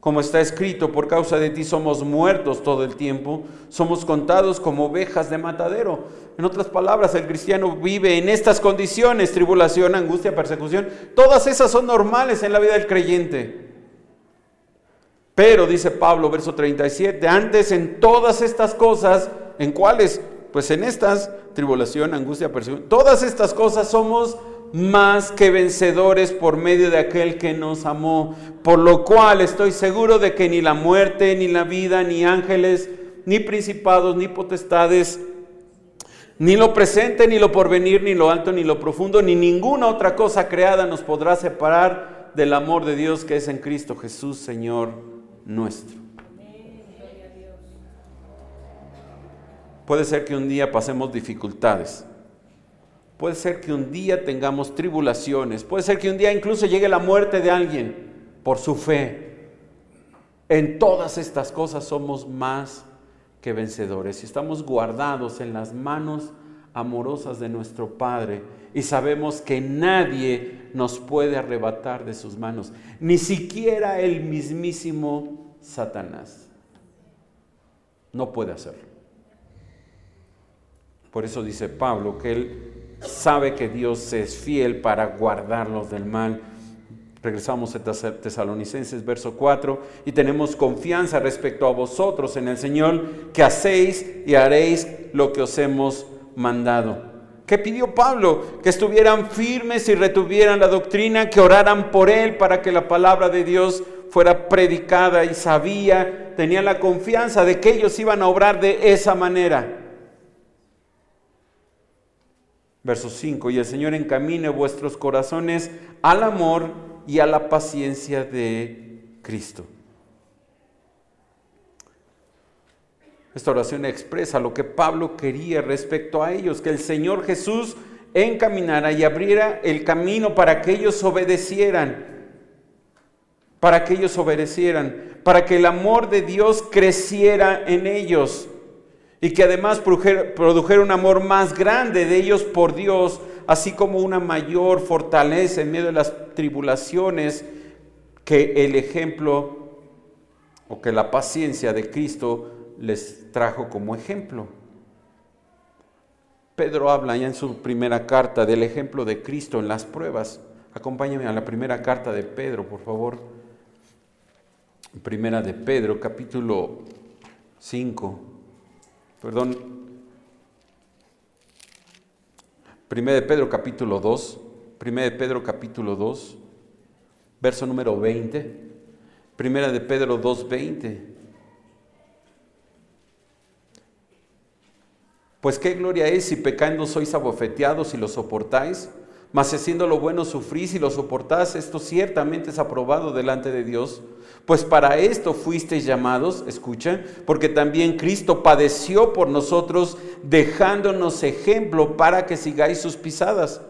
Como está escrito, por causa de ti somos muertos todo el tiempo, somos contados como ovejas de matadero. En otras palabras, el cristiano vive en estas condiciones, tribulación, angustia, persecución. Todas esas son normales en la vida del creyente. Pero, dice Pablo, verso 37, antes en todas estas cosas, ¿en cuáles? Pues en estas, tribulación, angustia, persecución. Todas estas cosas somos más que vencedores por medio de aquel que nos amó, por lo cual estoy seguro de que ni la muerte, ni la vida, ni ángeles, ni principados, ni potestades, ni lo presente, ni lo porvenir, ni lo alto, ni lo profundo, ni ninguna otra cosa creada nos podrá separar del amor de Dios que es en Cristo Jesús, Señor nuestro. Puede ser que un día pasemos dificultades. Puede ser que un día tengamos tribulaciones. Puede ser que un día incluso llegue la muerte de alguien por su fe. En todas estas cosas somos más que vencedores. Estamos guardados en las manos amorosas de nuestro Padre y sabemos que nadie nos puede arrebatar de sus manos, ni siquiera el mismísimo Satanás. No puede hacerlo. Por eso dice Pablo que él sabe que Dios es fiel para guardarlos del mal. Regresamos a Tesalonicenses, verso 4, y tenemos confianza respecto a vosotros en el Señor, que hacéis y haréis lo que os hemos mandado. ¿Qué pidió Pablo? Que estuvieran firmes y retuvieran la doctrina, que oraran por él para que la palabra de Dios fuera predicada y sabía, tenía la confianza de que ellos iban a obrar de esa manera. Verso 5, y el Señor encamine vuestros corazones al amor y a la paciencia de Cristo. Esta oración expresa lo que Pablo quería respecto a ellos, que el Señor Jesús encaminara y abriera el camino para que ellos obedecieran, para que ellos obedecieran, para que el amor de Dios creciera en ellos y que además produjera un amor más grande de ellos por Dios, así como una mayor fortaleza en medio de las tribulaciones que el ejemplo o que la paciencia de Cristo les trajo como ejemplo. Pedro habla ya en su primera carta del ejemplo de Cristo en las pruebas. Acompáñame a la primera carta de Pedro, por favor. Primera de Pedro, capítulo 5 perdón, 1 de Pedro capítulo 2, 1 de Pedro capítulo 2, verso número 20, 1 de Pedro 2, 20. Pues qué gloria es si pecando sois abofeteados y lo soportáis, mas haciendo lo bueno sufrís y lo soportás, esto ciertamente es aprobado delante de Dios. Pues para esto fuisteis llamados, escuchen, porque también Cristo padeció por nosotros, dejándonos ejemplo para que sigáis sus pisadas.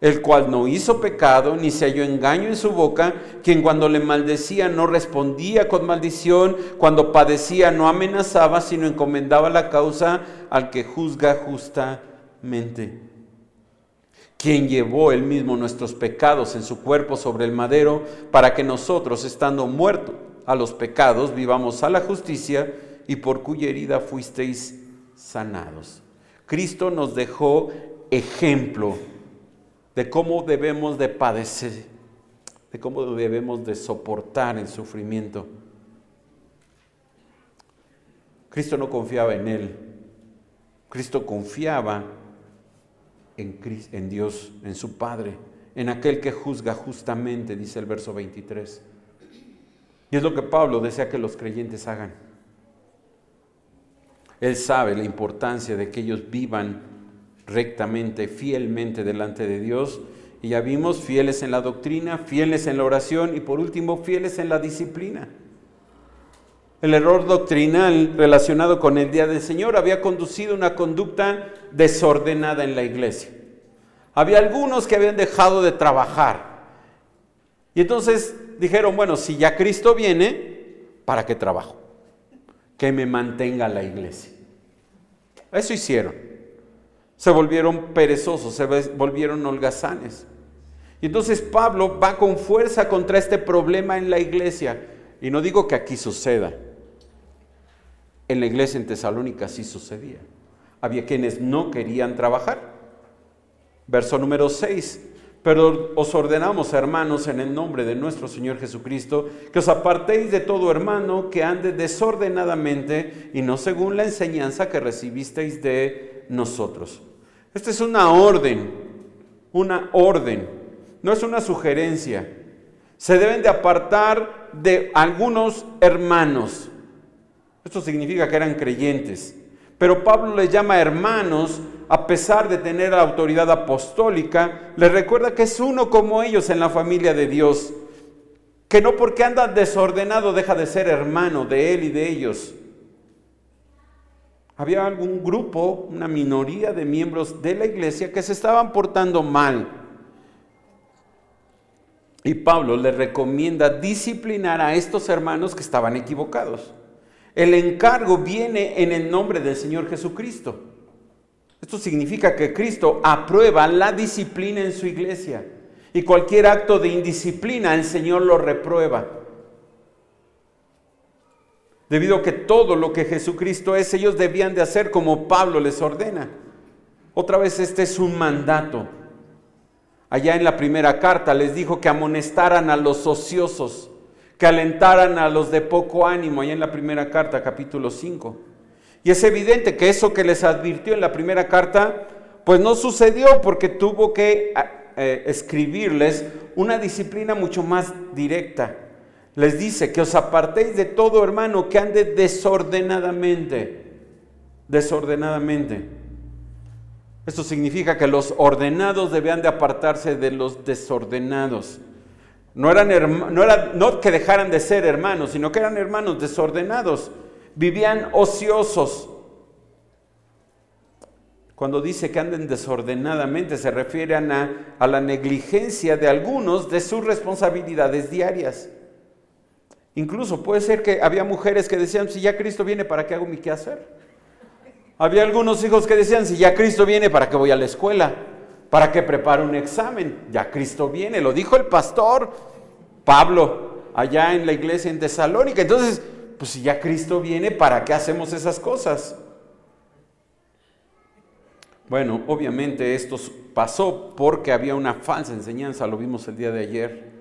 El cual no hizo pecado, ni se halló engaño en su boca, quien cuando le maldecía no respondía con maldición, cuando padecía no amenazaba, sino encomendaba la causa al que juzga justamente quien llevó él mismo nuestros pecados en su cuerpo sobre el madero, para que nosotros, estando muertos a los pecados, vivamos a la justicia y por cuya herida fuisteis sanados. Cristo nos dejó ejemplo de cómo debemos de padecer, de cómo debemos de soportar el sufrimiento. Cristo no confiaba en él, Cristo confiaba en, Dios, en su Padre, en aquel que juzga justamente, dice el verso 23. Y es lo que Pablo desea que los creyentes hagan. Él sabe la importancia de que ellos vivan rectamente, fielmente delante de Dios. Y ya vimos fieles en la doctrina, fieles en la oración y por último fieles en la disciplina. El error doctrinal relacionado con el día del Señor había conducido una conducta desordenada en la iglesia. Había algunos que habían dejado de trabajar. Y entonces dijeron, bueno, si ya Cristo viene, ¿para qué trabajo? Que me mantenga la iglesia. Eso hicieron. Se volvieron perezosos, se volvieron holgazanes. Y entonces Pablo va con fuerza contra este problema en la iglesia. Y no digo que aquí suceda. En la iglesia en Tesalónica sí sucedía. Había quienes no querían trabajar. Verso número 6. Pero os ordenamos, hermanos, en el nombre de nuestro Señor Jesucristo, que os apartéis de todo hermano que ande desordenadamente y no según la enseñanza que recibisteis de nosotros. Esta es una orden, una orden, no es una sugerencia. Se deben de apartar de algunos hermanos. Esto significa que eran creyentes. Pero Pablo les llama hermanos a pesar de tener la autoridad apostólica, les recuerda que es uno como ellos en la familia de Dios, que no porque anda desordenado deja de ser hermano de él y de ellos. Había algún grupo, una minoría de miembros de la iglesia que se estaban portando mal. Y Pablo les recomienda disciplinar a estos hermanos que estaban equivocados. El encargo viene en el nombre del Señor Jesucristo. Esto significa que Cristo aprueba la disciplina en su iglesia y cualquier acto de indisciplina el Señor lo reprueba. Debido a que todo lo que Jesucristo es, ellos debían de hacer como Pablo les ordena. Otra vez este es un mandato. Allá en la primera carta les dijo que amonestaran a los ociosos, que alentaran a los de poco ánimo, allá en la primera carta, capítulo 5. Y es evidente que eso que les advirtió en la primera carta, pues no sucedió porque tuvo que eh, escribirles una disciplina mucho más directa. Les dice que os apartéis de todo hermano que ande desordenadamente. Desordenadamente. Esto significa que los ordenados debían de apartarse de los desordenados. No eran no, era, no que dejaran de ser hermanos, sino que eran hermanos desordenados vivían ociosos. Cuando dice que anden desordenadamente, se refieren a, a la negligencia de algunos de sus responsabilidades diarias. Incluso puede ser que había mujeres que decían, si ya Cristo viene, ¿para qué hago mi quehacer? Había algunos hijos que decían, si ya Cristo viene, ¿para qué voy a la escuela? ¿Para qué preparo un examen? Ya Cristo viene, lo dijo el pastor Pablo allá en la iglesia en Tesalónica. Entonces, pues si ya Cristo viene, ¿para qué hacemos esas cosas? Bueno, obviamente esto pasó porque había una falsa enseñanza, lo vimos el día de ayer.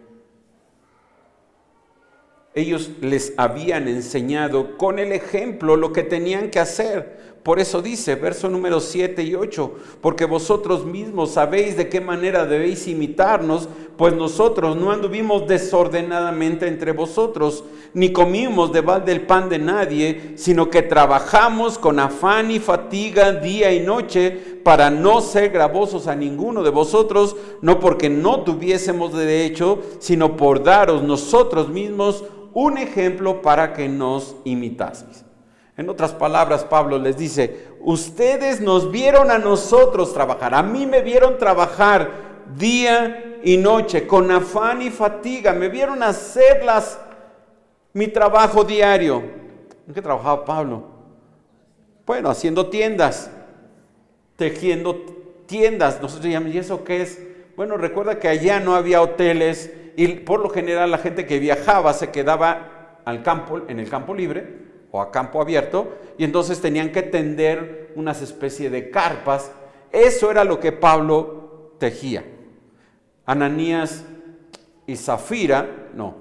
Ellos les habían enseñado con el ejemplo lo que tenían que hacer. Por eso dice, verso número 7 y 8, porque vosotros mismos sabéis de qué manera debéis imitarnos, pues nosotros no anduvimos desordenadamente entre vosotros, ni comimos de balde el pan de nadie, sino que trabajamos con afán y fatiga día y noche para no ser gravosos a ninguno de vosotros, no porque no tuviésemos derecho, sino por daros nosotros mismos un ejemplo para que nos imitaseis. En otras palabras, Pablo les dice, ustedes nos vieron a nosotros trabajar, a mí me vieron trabajar día y noche, con afán y fatiga, me vieron hacer mi trabajo diario. ¿En qué trabajaba Pablo? Bueno, haciendo tiendas, tejiendo tiendas. Nosotros llamamos, ¿y eso qué es? Bueno, recuerda que allá no había hoteles y por lo general la gente que viajaba se quedaba al campo, en el campo libre o a campo abierto, y entonces tenían que tender unas especies de carpas. Eso era lo que Pablo tejía. Ananías y Zafira, no,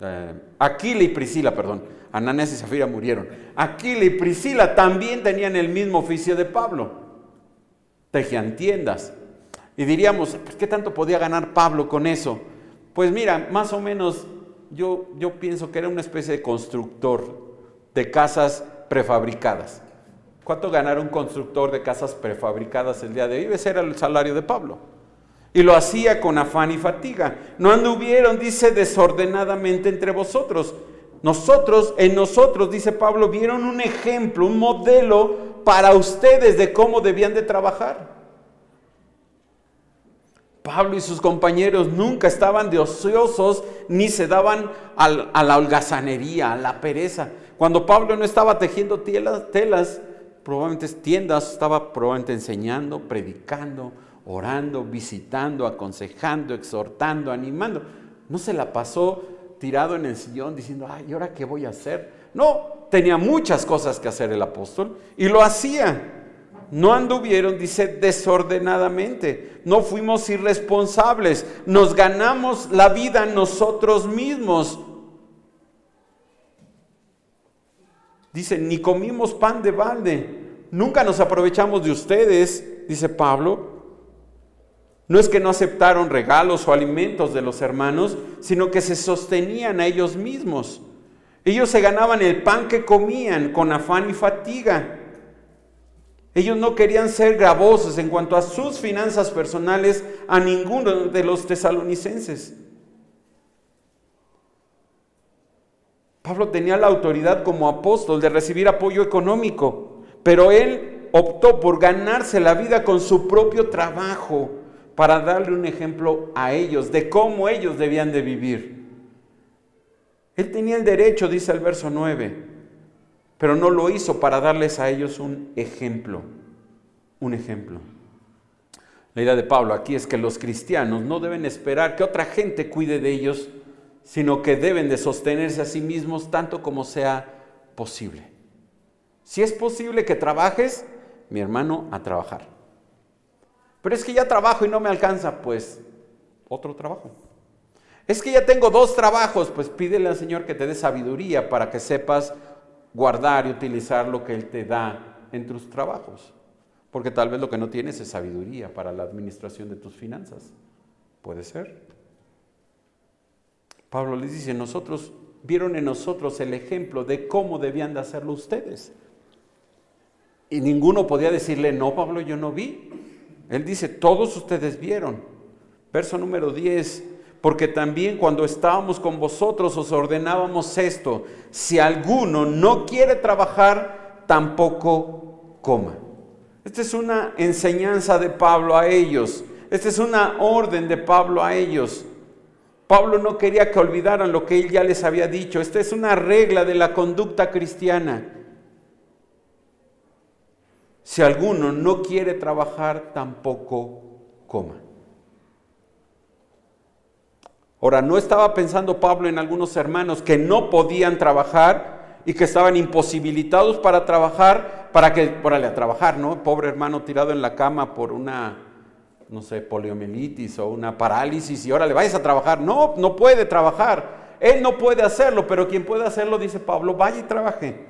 eh, Aquila y Priscila, perdón, Ananías y Zafira murieron. Aquila y Priscila también tenían el mismo oficio de Pablo, tejían tiendas. Y diríamos, pues, ¿qué tanto podía ganar Pablo con eso? Pues mira, más o menos yo, yo pienso que era una especie de constructor de casas prefabricadas. ¿Cuánto ganara un constructor de casas prefabricadas el día de hoy? Ese era el salario de Pablo. Y lo hacía con afán y fatiga. No anduvieron, dice, desordenadamente entre vosotros. Nosotros, en nosotros, dice Pablo, vieron un ejemplo, un modelo para ustedes de cómo debían de trabajar. Pablo y sus compañeros nunca estaban de ociosos ni se daban a la holgazanería, a la pereza. Cuando Pablo no estaba tejiendo telas, probablemente tiendas, estaba probablemente enseñando, predicando, orando, visitando, aconsejando, exhortando, animando. No se la pasó tirado en el sillón diciendo, ay, ¿y ahora qué voy a hacer? No, tenía muchas cosas que hacer el apóstol y lo hacía. No anduvieron, dice, desordenadamente. No fuimos irresponsables. Nos ganamos la vida nosotros mismos. Dice, ni comimos pan de balde. Nunca nos aprovechamos de ustedes, dice Pablo. No es que no aceptaron regalos o alimentos de los hermanos, sino que se sostenían a ellos mismos. Ellos se ganaban el pan que comían con afán y fatiga. Ellos no querían ser gravosos en cuanto a sus finanzas personales a ninguno de los tesalonicenses. Pablo tenía la autoridad como apóstol de recibir apoyo económico, pero él optó por ganarse la vida con su propio trabajo para darle un ejemplo a ellos de cómo ellos debían de vivir. Él tenía el derecho, dice el verso 9, pero no lo hizo para darles a ellos un ejemplo, un ejemplo. La idea de Pablo aquí es que los cristianos no deben esperar que otra gente cuide de ellos, sino que deben de sostenerse a sí mismos tanto como sea posible. Si es posible que trabajes, mi hermano, a trabajar. Pero es que ya trabajo y no me alcanza, pues otro trabajo. Es que ya tengo dos trabajos, pues pídele al Señor que te dé sabiduría para que sepas guardar y utilizar lo que Él te da en tus trabajos. Porque tal vez lo que no tienes es sabiduría para la administración de tus finanzas. Puede ser. Pablo les dice, nosotros vieron en nosotros el ejemplo de cómo debían de hacerlo ustedes. Y ninguno podía decirle, no, Pablo, yo no vi. Él dice, todos ustedes vieron. Verso número 10, porque también cuando estábamos con vosotros os ordenábamos esto, si alguno no quiere trabajar, tampoco coma. Esta es una enseñanza de Pablo a ellos, esta es una orden de Pablo a ellos. Pablo no quería que olvidaran lo que él ya les había dicho, esta es una regla de la conducta cristiana. Si alguno no quiere trabajar, tampoco coma. Ahora, no estaba pensando Pablo en algunos hermanos que no podían trabajar y que estaban imposibilitados para trabajar, para que, órale, a trabajar, ¿no? Pobre hermano tirado en la cama por una, no sé, poliomielitis o una parálisis y ahora le vayas a trabajar. No, no puede trabajar. Él no puede hacerlo, pero quien puede hacerlo, dice Pablo, vaya y trabaje.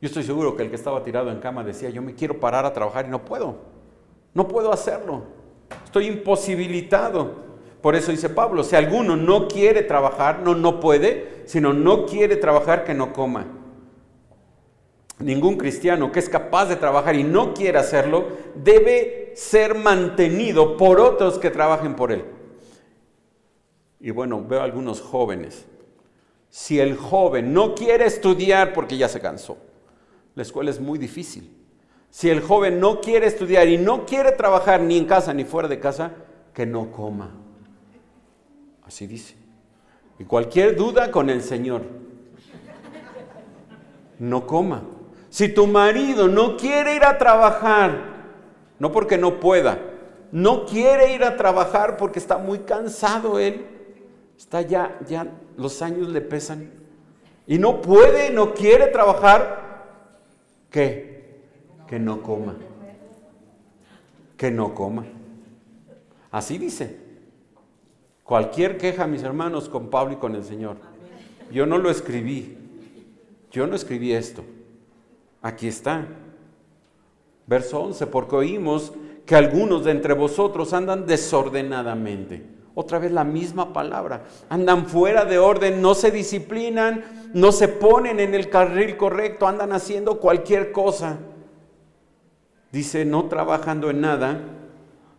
Yo estoy seguro que el que estaba tirado en cama decía, yo me quiero parar a trabajar y no puedo. No puedo hacerlo. Estoy imposibilitado. Por eso dice Pablo, si alguno no quiere trabajar, no no puede, sino no quiere trabajar que no coma. Ningún cristiano que es capaz de trabajar y no quiere hacerlo debe ser mantenido por otros que trabajen por él. Y bueno, veo algunos jóvenes. Si el joven no quiere estudiar porque ya se cansó, la escuela es muy difícil. Si el joven no quiere estudiar y no quiere trabajar ni en casa ni fuera de casa, que no coma. Así dice. Y cualquier duda con el Señor, no coma. Si tu marido no quiere ir a trabajar, no porque no pueda, no quiere ir a trabajar porque está muy cansado él, está ya, ya los años le pesan, y no puede, no quiere trabajar, ¿qué? Que no coma. Que no coma. Así dice. Cualquier queja, mis hermanos, con Pablo y con el Señor. Yo no lo escribí. Yo no escribí esto. Aquí está. Verso 11, porque oímos que algunos de entre vosotros andan desordenadamente. Otra vez la misma palabra. Andan fuera de orden, no se disciplinan, no se ponen en el carril correcto, andan haciendo cualquier cosa. Dice, no trabajando en nada,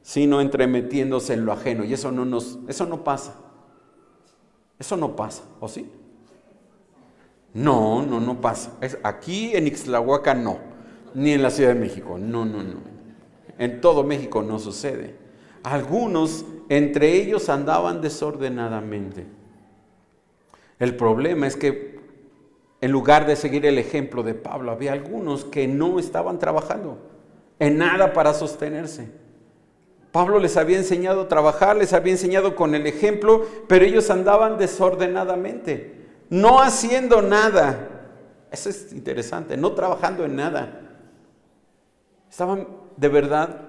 sino entremetiéndose en lo ajeno. Y eso no, nos, eso no pasa. Eso no pasa, ¿o sí? No, no, no pasa. Es, aquí en Ixtlahuaca no, ni en la Ciudad de México. No, no, no. En todo México no sucede. Algunos entre ellos andaban desordenadamente. El problema es que en lugar de seguir el ejemplo de Pablo, había algunos que no estaban trabajando en nada para sostenerse. Pablo les había enseñado a trabajar, les había enseñado con el ejemplo, pero ellos andaban desordenadamente, no haciendo nada. Eso es interesante, no trabajando en nada. Estaban de verdad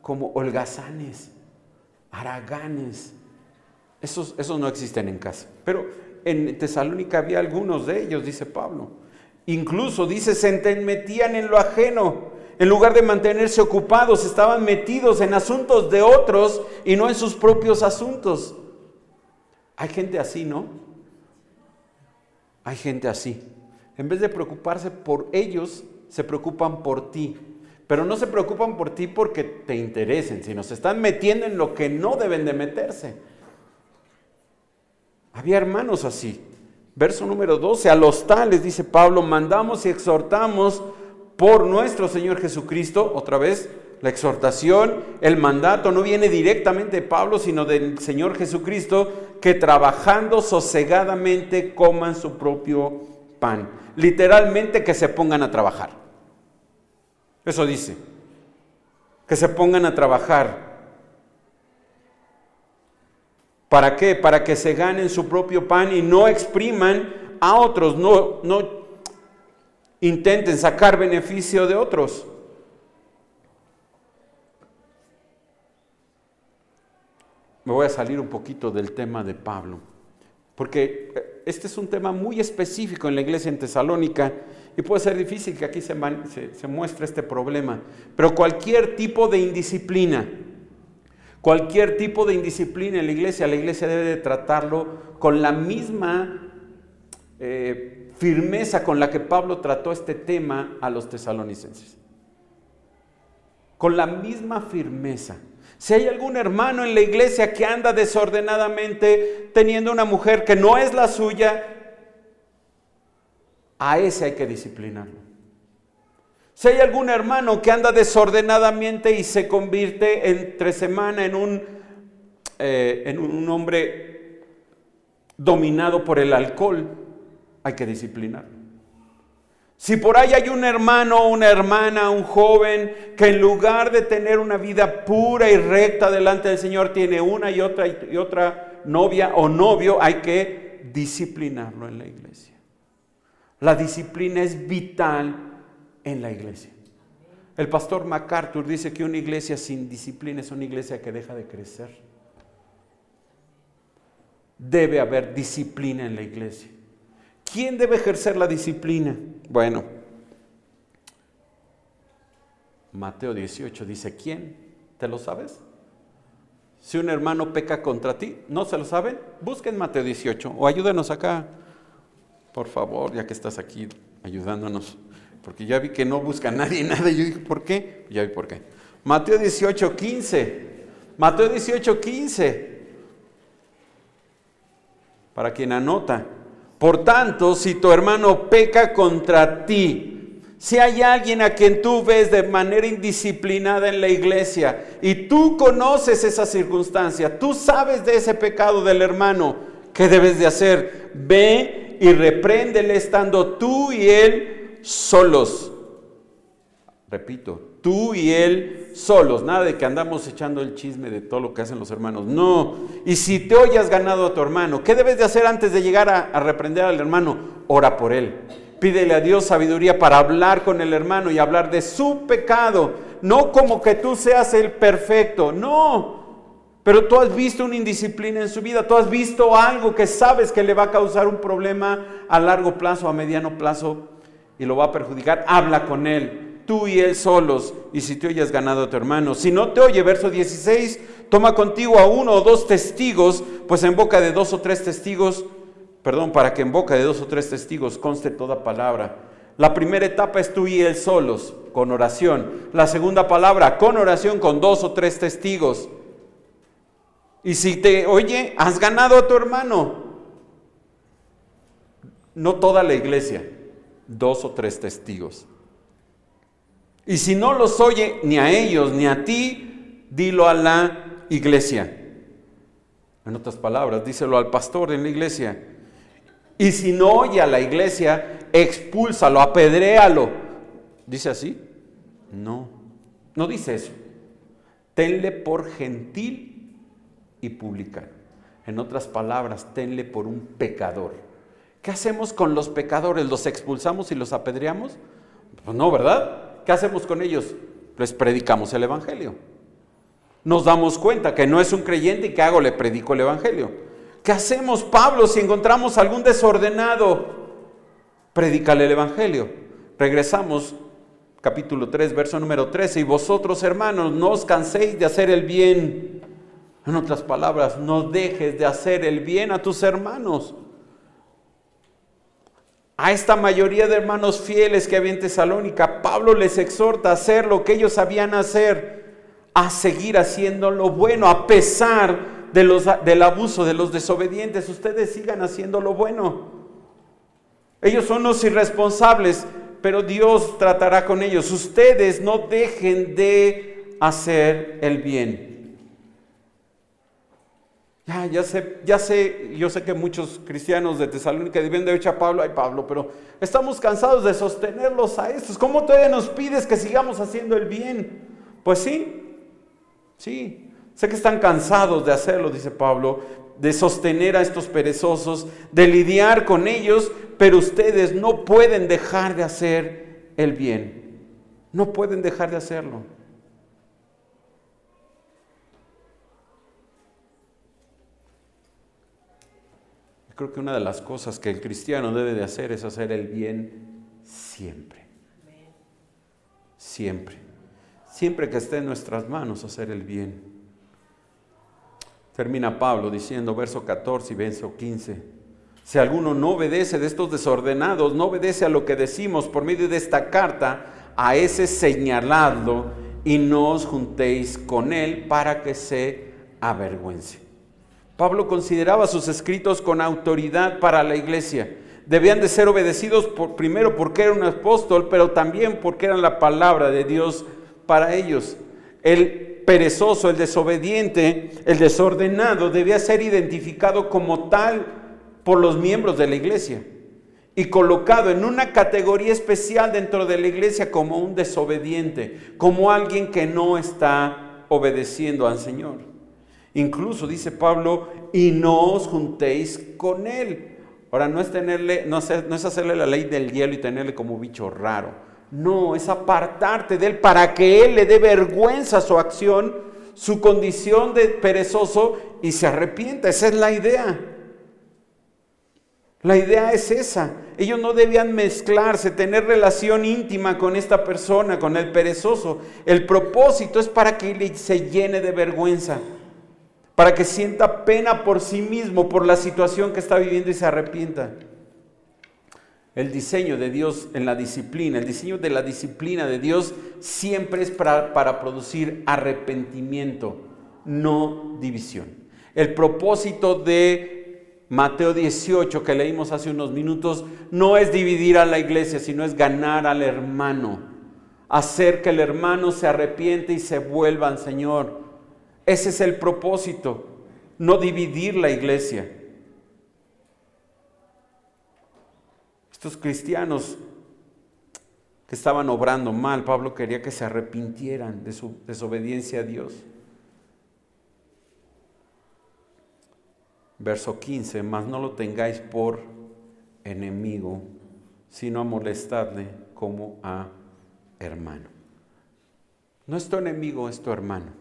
como holgazanes, haraganes. Esos, esos no existen en casa. Pero en Tesalónica había algunos de ellos, dice Pablo. Incluso dice, se metían en lo ajeno. En lugar de mantenerse ocupados, estaban metidos en asuntos de otros y no en sus propios asuntos. Hay gente así, ¿no? Hay gente así. En vez de preocuparse por ellos, se preocupan por ti. Pero no se preocupan por ti porque te interesen, sino se están metiendo en lo que no deben de meterse. Había hermanos así. Verso número 12, a los tales, dice Pablo, mandamos y exhortamos por nuestro Señor Jesucristo, otra vez, la exhortación, el mandato no viene directamente de Pablo, sino del Señor Jesucristo, que trabajando sosegadamente coman su propio pan. Literalmente que se pongan a trabajar. Eso dice, que se pongan a trabajar. ¿Para qué? Para que se ganen su propio pan y no expriman a otros, no, no intenten sacar beneficio de otros. Me voy a salir un poquito del tema de Pablo, porque eh, este es un tema muy específico en la iglesia en Tesalónica y puede ser difícil que aquí se, muestre este problema, pero cualquier tipo de indisciplina, Cualquier tipo de indisciplina en la iglesia, la iglesia debe de tratarlo con la misma eh, firmeza con la que Pablo trató este tema a los tesalonicenses. Con la misma firmeza. Si hay algún hermano en la iglesia que anda desordenadamente teniendo una mujer que no es la suya, a ese hay que disciplinarlo. Si hay algún hermano que anda desordenadamente y se convierte entre semana en un, eh, en un hombre dominado por el alcohol, hay que disciplinarlo. Si por ahí hay un hermano, una hermana, un joven que en lugar de tener una vida pura y recta delante del Señor tiene una y otra y otra novia o novio, hay que disciplinarlo en la iglesia. La disciplina es vital en la iglesia. El pastor MacArthur dice que una iglesia sin disciplina es una iglesia que deja de crecer. Debe haber disciplina en la iglesia. ¿Quién debe ejercer la disciplina? Bueno, Mateo 18 dice, ¿quién? ¿Te lo sabes? Si un hermano peca contra ti, ¿no se lo saben? Busquen Mateo 18 o ayúdenos acá, por favor, ya que estás aquí ayudándonos porque ya vi que no busca nadie nada. Y yo dije, ¿por qué? Ya vi por qué. Mateo 18, 15. Mateo 18, 15. Para quien anota. Por tanto, si tu hermano peca contra ti, si hay alguien a quien tú ves de manera indisciplinada en la iglesia y tú conoces esa circunstancia, tú sabes de ese pecado del hermano, ¿qué debes de hacer? Ve y repréndele estando tú y él solos. Repito, tú y él solos, nada de que andamos echando el chisme de todo lo que hacen los hermanos. No. Y si te oyas ganado a tu hermano, ¿qué debes de hacer antes de llegar a, a reprender al hermano? Ora por él. Pídele a Dios sabiduría para hablar con el hermano y hablar de su pecado. No como que tú seas el perfecto, no. Pero tú has visto una indisciplina en su vida, tú has visto algo que sabes que le va a causar un problema a largo plazo, a mediano plazo y lo va a perjudicar, habla con él, tú y él solos, y si te oyes ganado a tu hermano. Si no te oye, verso 16, toma contigo a uno o dos testigos, pues en boca de dos o tres testigos, perdón, para que en boca de dos o tres testigos conste toda palabra. La primera etapa es tú y él solos, con oración. La segunda palabra, con oración, con dos o tres testigos. Y si te oye, has ganado a tu hermano. No toda la iglesia dos o tres testigos. Y si no los oye ni a ellos ni a ti, dilo a la iglesia. En otras palabras, díselo al pastor en la iglesia. Y si no oye a la iglesia, expúlsalo, apedréalo. ¿Dice así? No. No dice eso. Tenle por gentil y publicano. En otras palabras, tenle por un pecador. ¿Qué hacemos con los pecadores? ¿Los expulsamos y los apedreamos? Pues no, ¿verdad? ¿Qué hacemos con ellos? Les predicamos el Evangelio. Nos damos cuenta que no es un creyente y que hago, le predico el Evangelio. ¿Qué hacemos, Pablo, si encontramos algún desordenado? Predícale el Evangelio. Regresamos, capítulo 3, verso número 13. Y vosotros, hermanos, no os canséis de hacer el bien. En otras palabras, no dejes de hacer el bien a tus hermanos. A esta mayoría de hermanos fieles que había en Tesalónica, Pablo les exhorta a hacer lo que ellos sabían hacer, a seguir haciendo lo bueno, a pesar de los, del abuso de los desobedientes. Ustedes sigan haciendo lo bueno. Ellos son los irresponsables, pero Dios tratará con ellos. Ustedes no dejen de hacer el bien. Ya, sé, ya sé, yo sé que muchos cristianos de Tesalónica deben de echar a Pablo, ay Pablo, pero estamos cansados de sostenerlos a estos. ¿Cómo todavía nos pides que sigamos haciendo el bien? Pues sí, sí. Sé que están cansados de hacerlo, dice Pablo, de sostener a estos perezosos, de lidiar con ellos, pero ustedes no pueden dejar de hacer el bien. No pueden dejar de hacerlo. Creo que una de las cosas que el cristiano debe de hacer es hacer el bien siempre. Siempre. Siempre que esté en nuestras manos hacer el bien. Termina Pablo diciendo, verso 14 y verso 15. Si alguno no obedece de estos desordenados, no obedece a lo que decimos por medio de esta carta, a ese señalado y no os juntéis con él para que se avergüence. Pablo consideraba sus escritos con autoridad para la iglesia. Debían de ser obedecidos primero porque era un apóstol, pero también porque eran la palabra de Dios para ellos. El perezoso, el desobediente, el desordenado debía ser identificado como tal por los miembros de la iglesia y colocado en una categoría especial dentro de la iglesia como un desobediente, como alguien que no está obedeciendo al Señor. Incluso dice Pablo, y no os juntéis con él. Ahora, no es tenerle, no es, no es hacerle la ley del hielo y tenerle como bicho raro. No, es apartarte de él para que él le dé vergüenza su acción, su condición de perezoso y se arrepienta. Esa es la idea. La idea es esa. Ellos no debían mezclarse, tener relación íntima con esta persona, con el perezoso. El propósito es para que se llene de vergüenza para que sienta pena por sí mismo, por la situación que está viviendo y se arrepienta. El diseño de Dios en la disciplina, el diseño de la disciplina de Dios siempre es para, para producir arrepentimiento, no división. El propósito de Mateo 18 que leímos hace unos minutos no es dividir a la iglesia, sino es ganar al hermano, hacer que el hermano se arrepiente y se vuelva al Señor. Ese es el propósito, no dividir la iglesia. Estos cristianos que estaban obrando mal, Pablo quería que se arrepintieran de su desobediencia a Dios. Verso 15, mas no lo tengáis por enemigo, sino a molestarle como a hermano. No es tu enemigo, es tu hermano.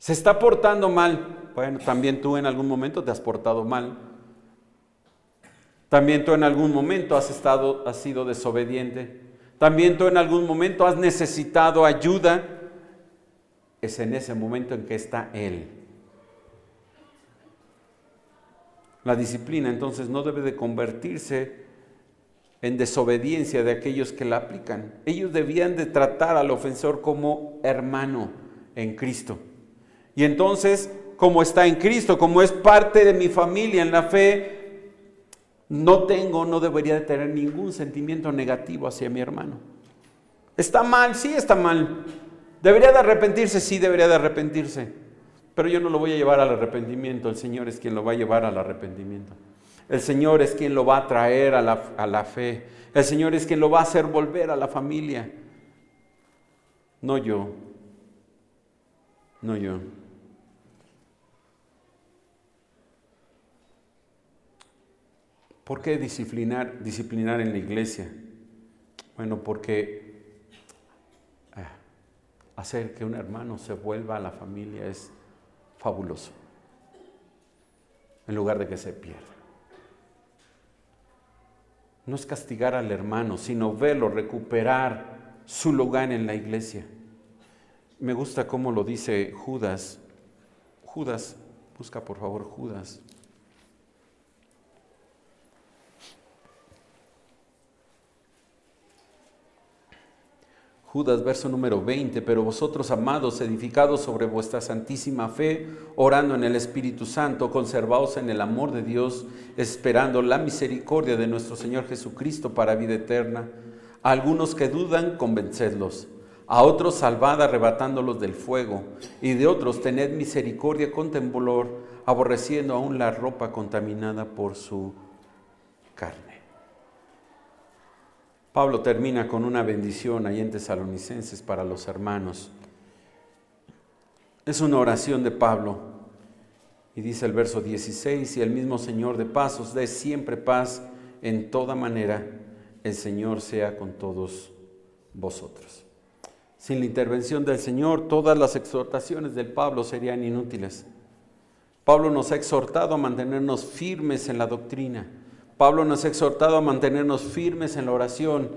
Se está portando mal. Bueno, también tú en algún momento te has portado mal. También tú en algún momento has estado, has sido desobediente. También tú en algún momento has necesitado ayuda. Es en ese momento en que está Él. La disciplina entonces no debe de convertirse en desobediencia de aquellos que la aplican. Ellos debían de tratar al ofensor como hermano en Cristo. Y entonces, como está en Cristo, como es parte de mi familia en la fe, no tengo, no debería de tener ningún sentimiento negativo hacia mi hermano. ¿Está mal? Sí, está mal. ¿Debería de arrepentirse? Sí, debería de arrepentirse. Pero yo no lo voy a llevar al arrepentimiento. El Señor es quien lo va a llevar al arrepentimiento. El Señor es quien lo va a traer a la, a la fe. El Señor es quien lo va a hacer volver a la familia. No yo, no yo. ¿Por qué disciplinar, disciplinar en la iglesia? Bueno, porque ah, hacer que un hermano se vuelva a la familia es fabuloso, en lugar de que se pierda. No es castigar al hermano, sino verlo recuperar su lugar en la iglesia. Me gusta cómo lo dice Judas. Judas, busca por favor Judas. Judas, verso número 20, pero vosotros, amados, edificados sobre vuestra santísima fe, orando en el Espíritu Santo, conservaos en el amor de Dios, esperando la misericordia de nuestro Señor Jesucristo para vida eterna. A algunos que dudan, convencedlos. A otros salvad arrebatándolos del fuego, y de otros tened misericordia con temblor, aborreciendo aún la ropa contaminada por su carne. Pablo termina con una bendición ahí en Tesalonicenses para los hermanos. Es una oración de Pablo. Y dice el verso 16, y el mismo Señor de paz os dé siempre paz en toda manera, el Señor sea con todos vosotros. Sin la intervención del Señor, todas las exhortaciones del Pablo serían inútiles. Pablo nos ha exhortado a mantenernos firmes en la doctrina Pablo nos ha exhortado a mantenernos firmes en la oración.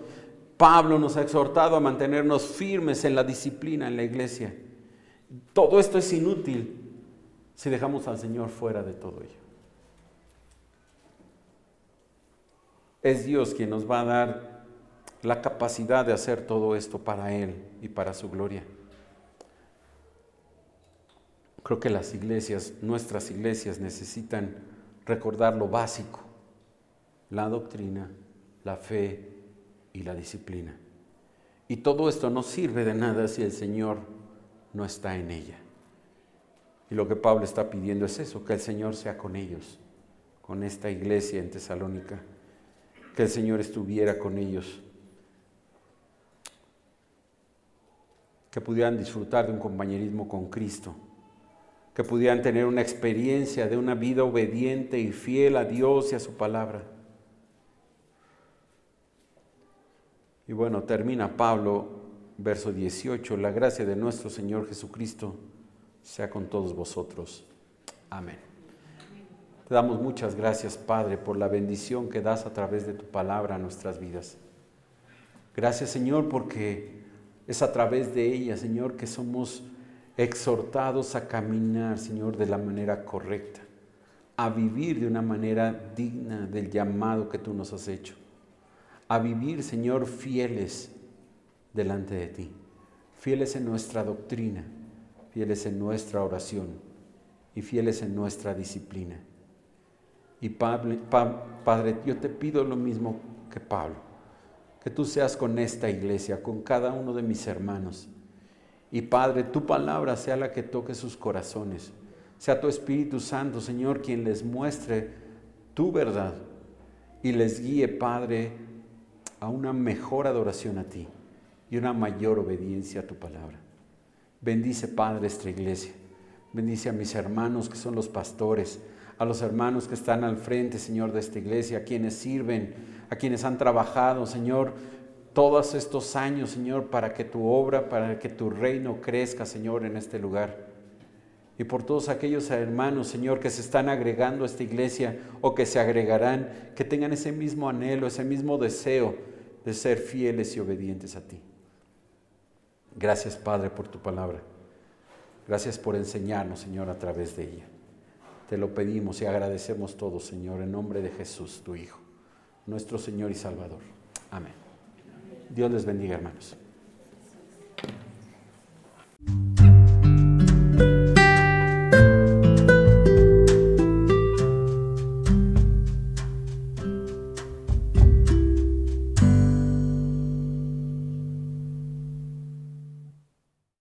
Pablo nos ha exhortado a mantenernos firmes en la disciplina en la iglesia. Todo esto es inútil si dejamos al Señor fuera de todo ello. Es Dios quien nos va a dar la capacidad de hacer todo esto para Él y para su gloria. Creo que las iglesias, nuestras iglesias, necesitan recordar lo básico la doctrina, la fe y la disciplina. Y todo esto no sirve de nada si el Señor no está en ella. Y lo que Pablo está pidiendo es eso, que el Señor sea con ellos, con esta iglesia en Tesalónica, que el Señor estuviera con ellos, que pudieran disfrutar de un compañerismo con Cristo, que pudieran tener una experiencia de una vida obediente y fiel a Dios y a su palabra Y bueno, termina Pablo, verso 18, la gracia de nuestro Señor Jesucristo sea con todos vosotros. Amén. Te damos muchas gracias, Padre, por la bendición que das a través de tu palabra a nuestras vidas. Gracias, Señor, porque es a través de ella, Señor, que somos exhortados a caminar, Señor, de la manera correcta, a vivir de una manera digna del llamado que tú nos has hecho a vivir, Señor, fieles delante de ti, fieles en nuestra doctrina, fieles en nuestra oración y fieles en nuestra disciplina. Y Padre, yo te pido lo mismo que Pablo, que tú seas con esta iglesia, con cada uno de mis hermanos. Y Padre, tu palabra sea la que toque sus corazones. Sea tu Espíritu Santo, Señor, quien les muestre tu verdad y les guíe, Padre, a una mejor adoración a ti y una mayor obediencia a tu palabra. Bendice, Padre, esta iglesia. Bendice a mis hermanos que son los pastores, a los hermanos que están al frente, Señor, de esta iglesia, a quienes sirven, a quienes han trabajado, Señor, todos estos años, Señor, para que tu obra, para que tu reino crezca, Señor, en este lugar. Y por todos aquellos hermanos, Señor, que se están agregando a esta iglesia o que se agregarán, que tengan ese mismo anhelo, ese mismo deseo de ser fieles y obedientes a ti. Gracias, Padre, por tu palabra. Gracias por enseñarnos, Señor, a través de ella. Te lo pedimos y agradecemos todo, Señor, en nombre de Jesús, tu Hijo, nuestro Señor y Salvador. Amén. Dios les bendiga, hermanos.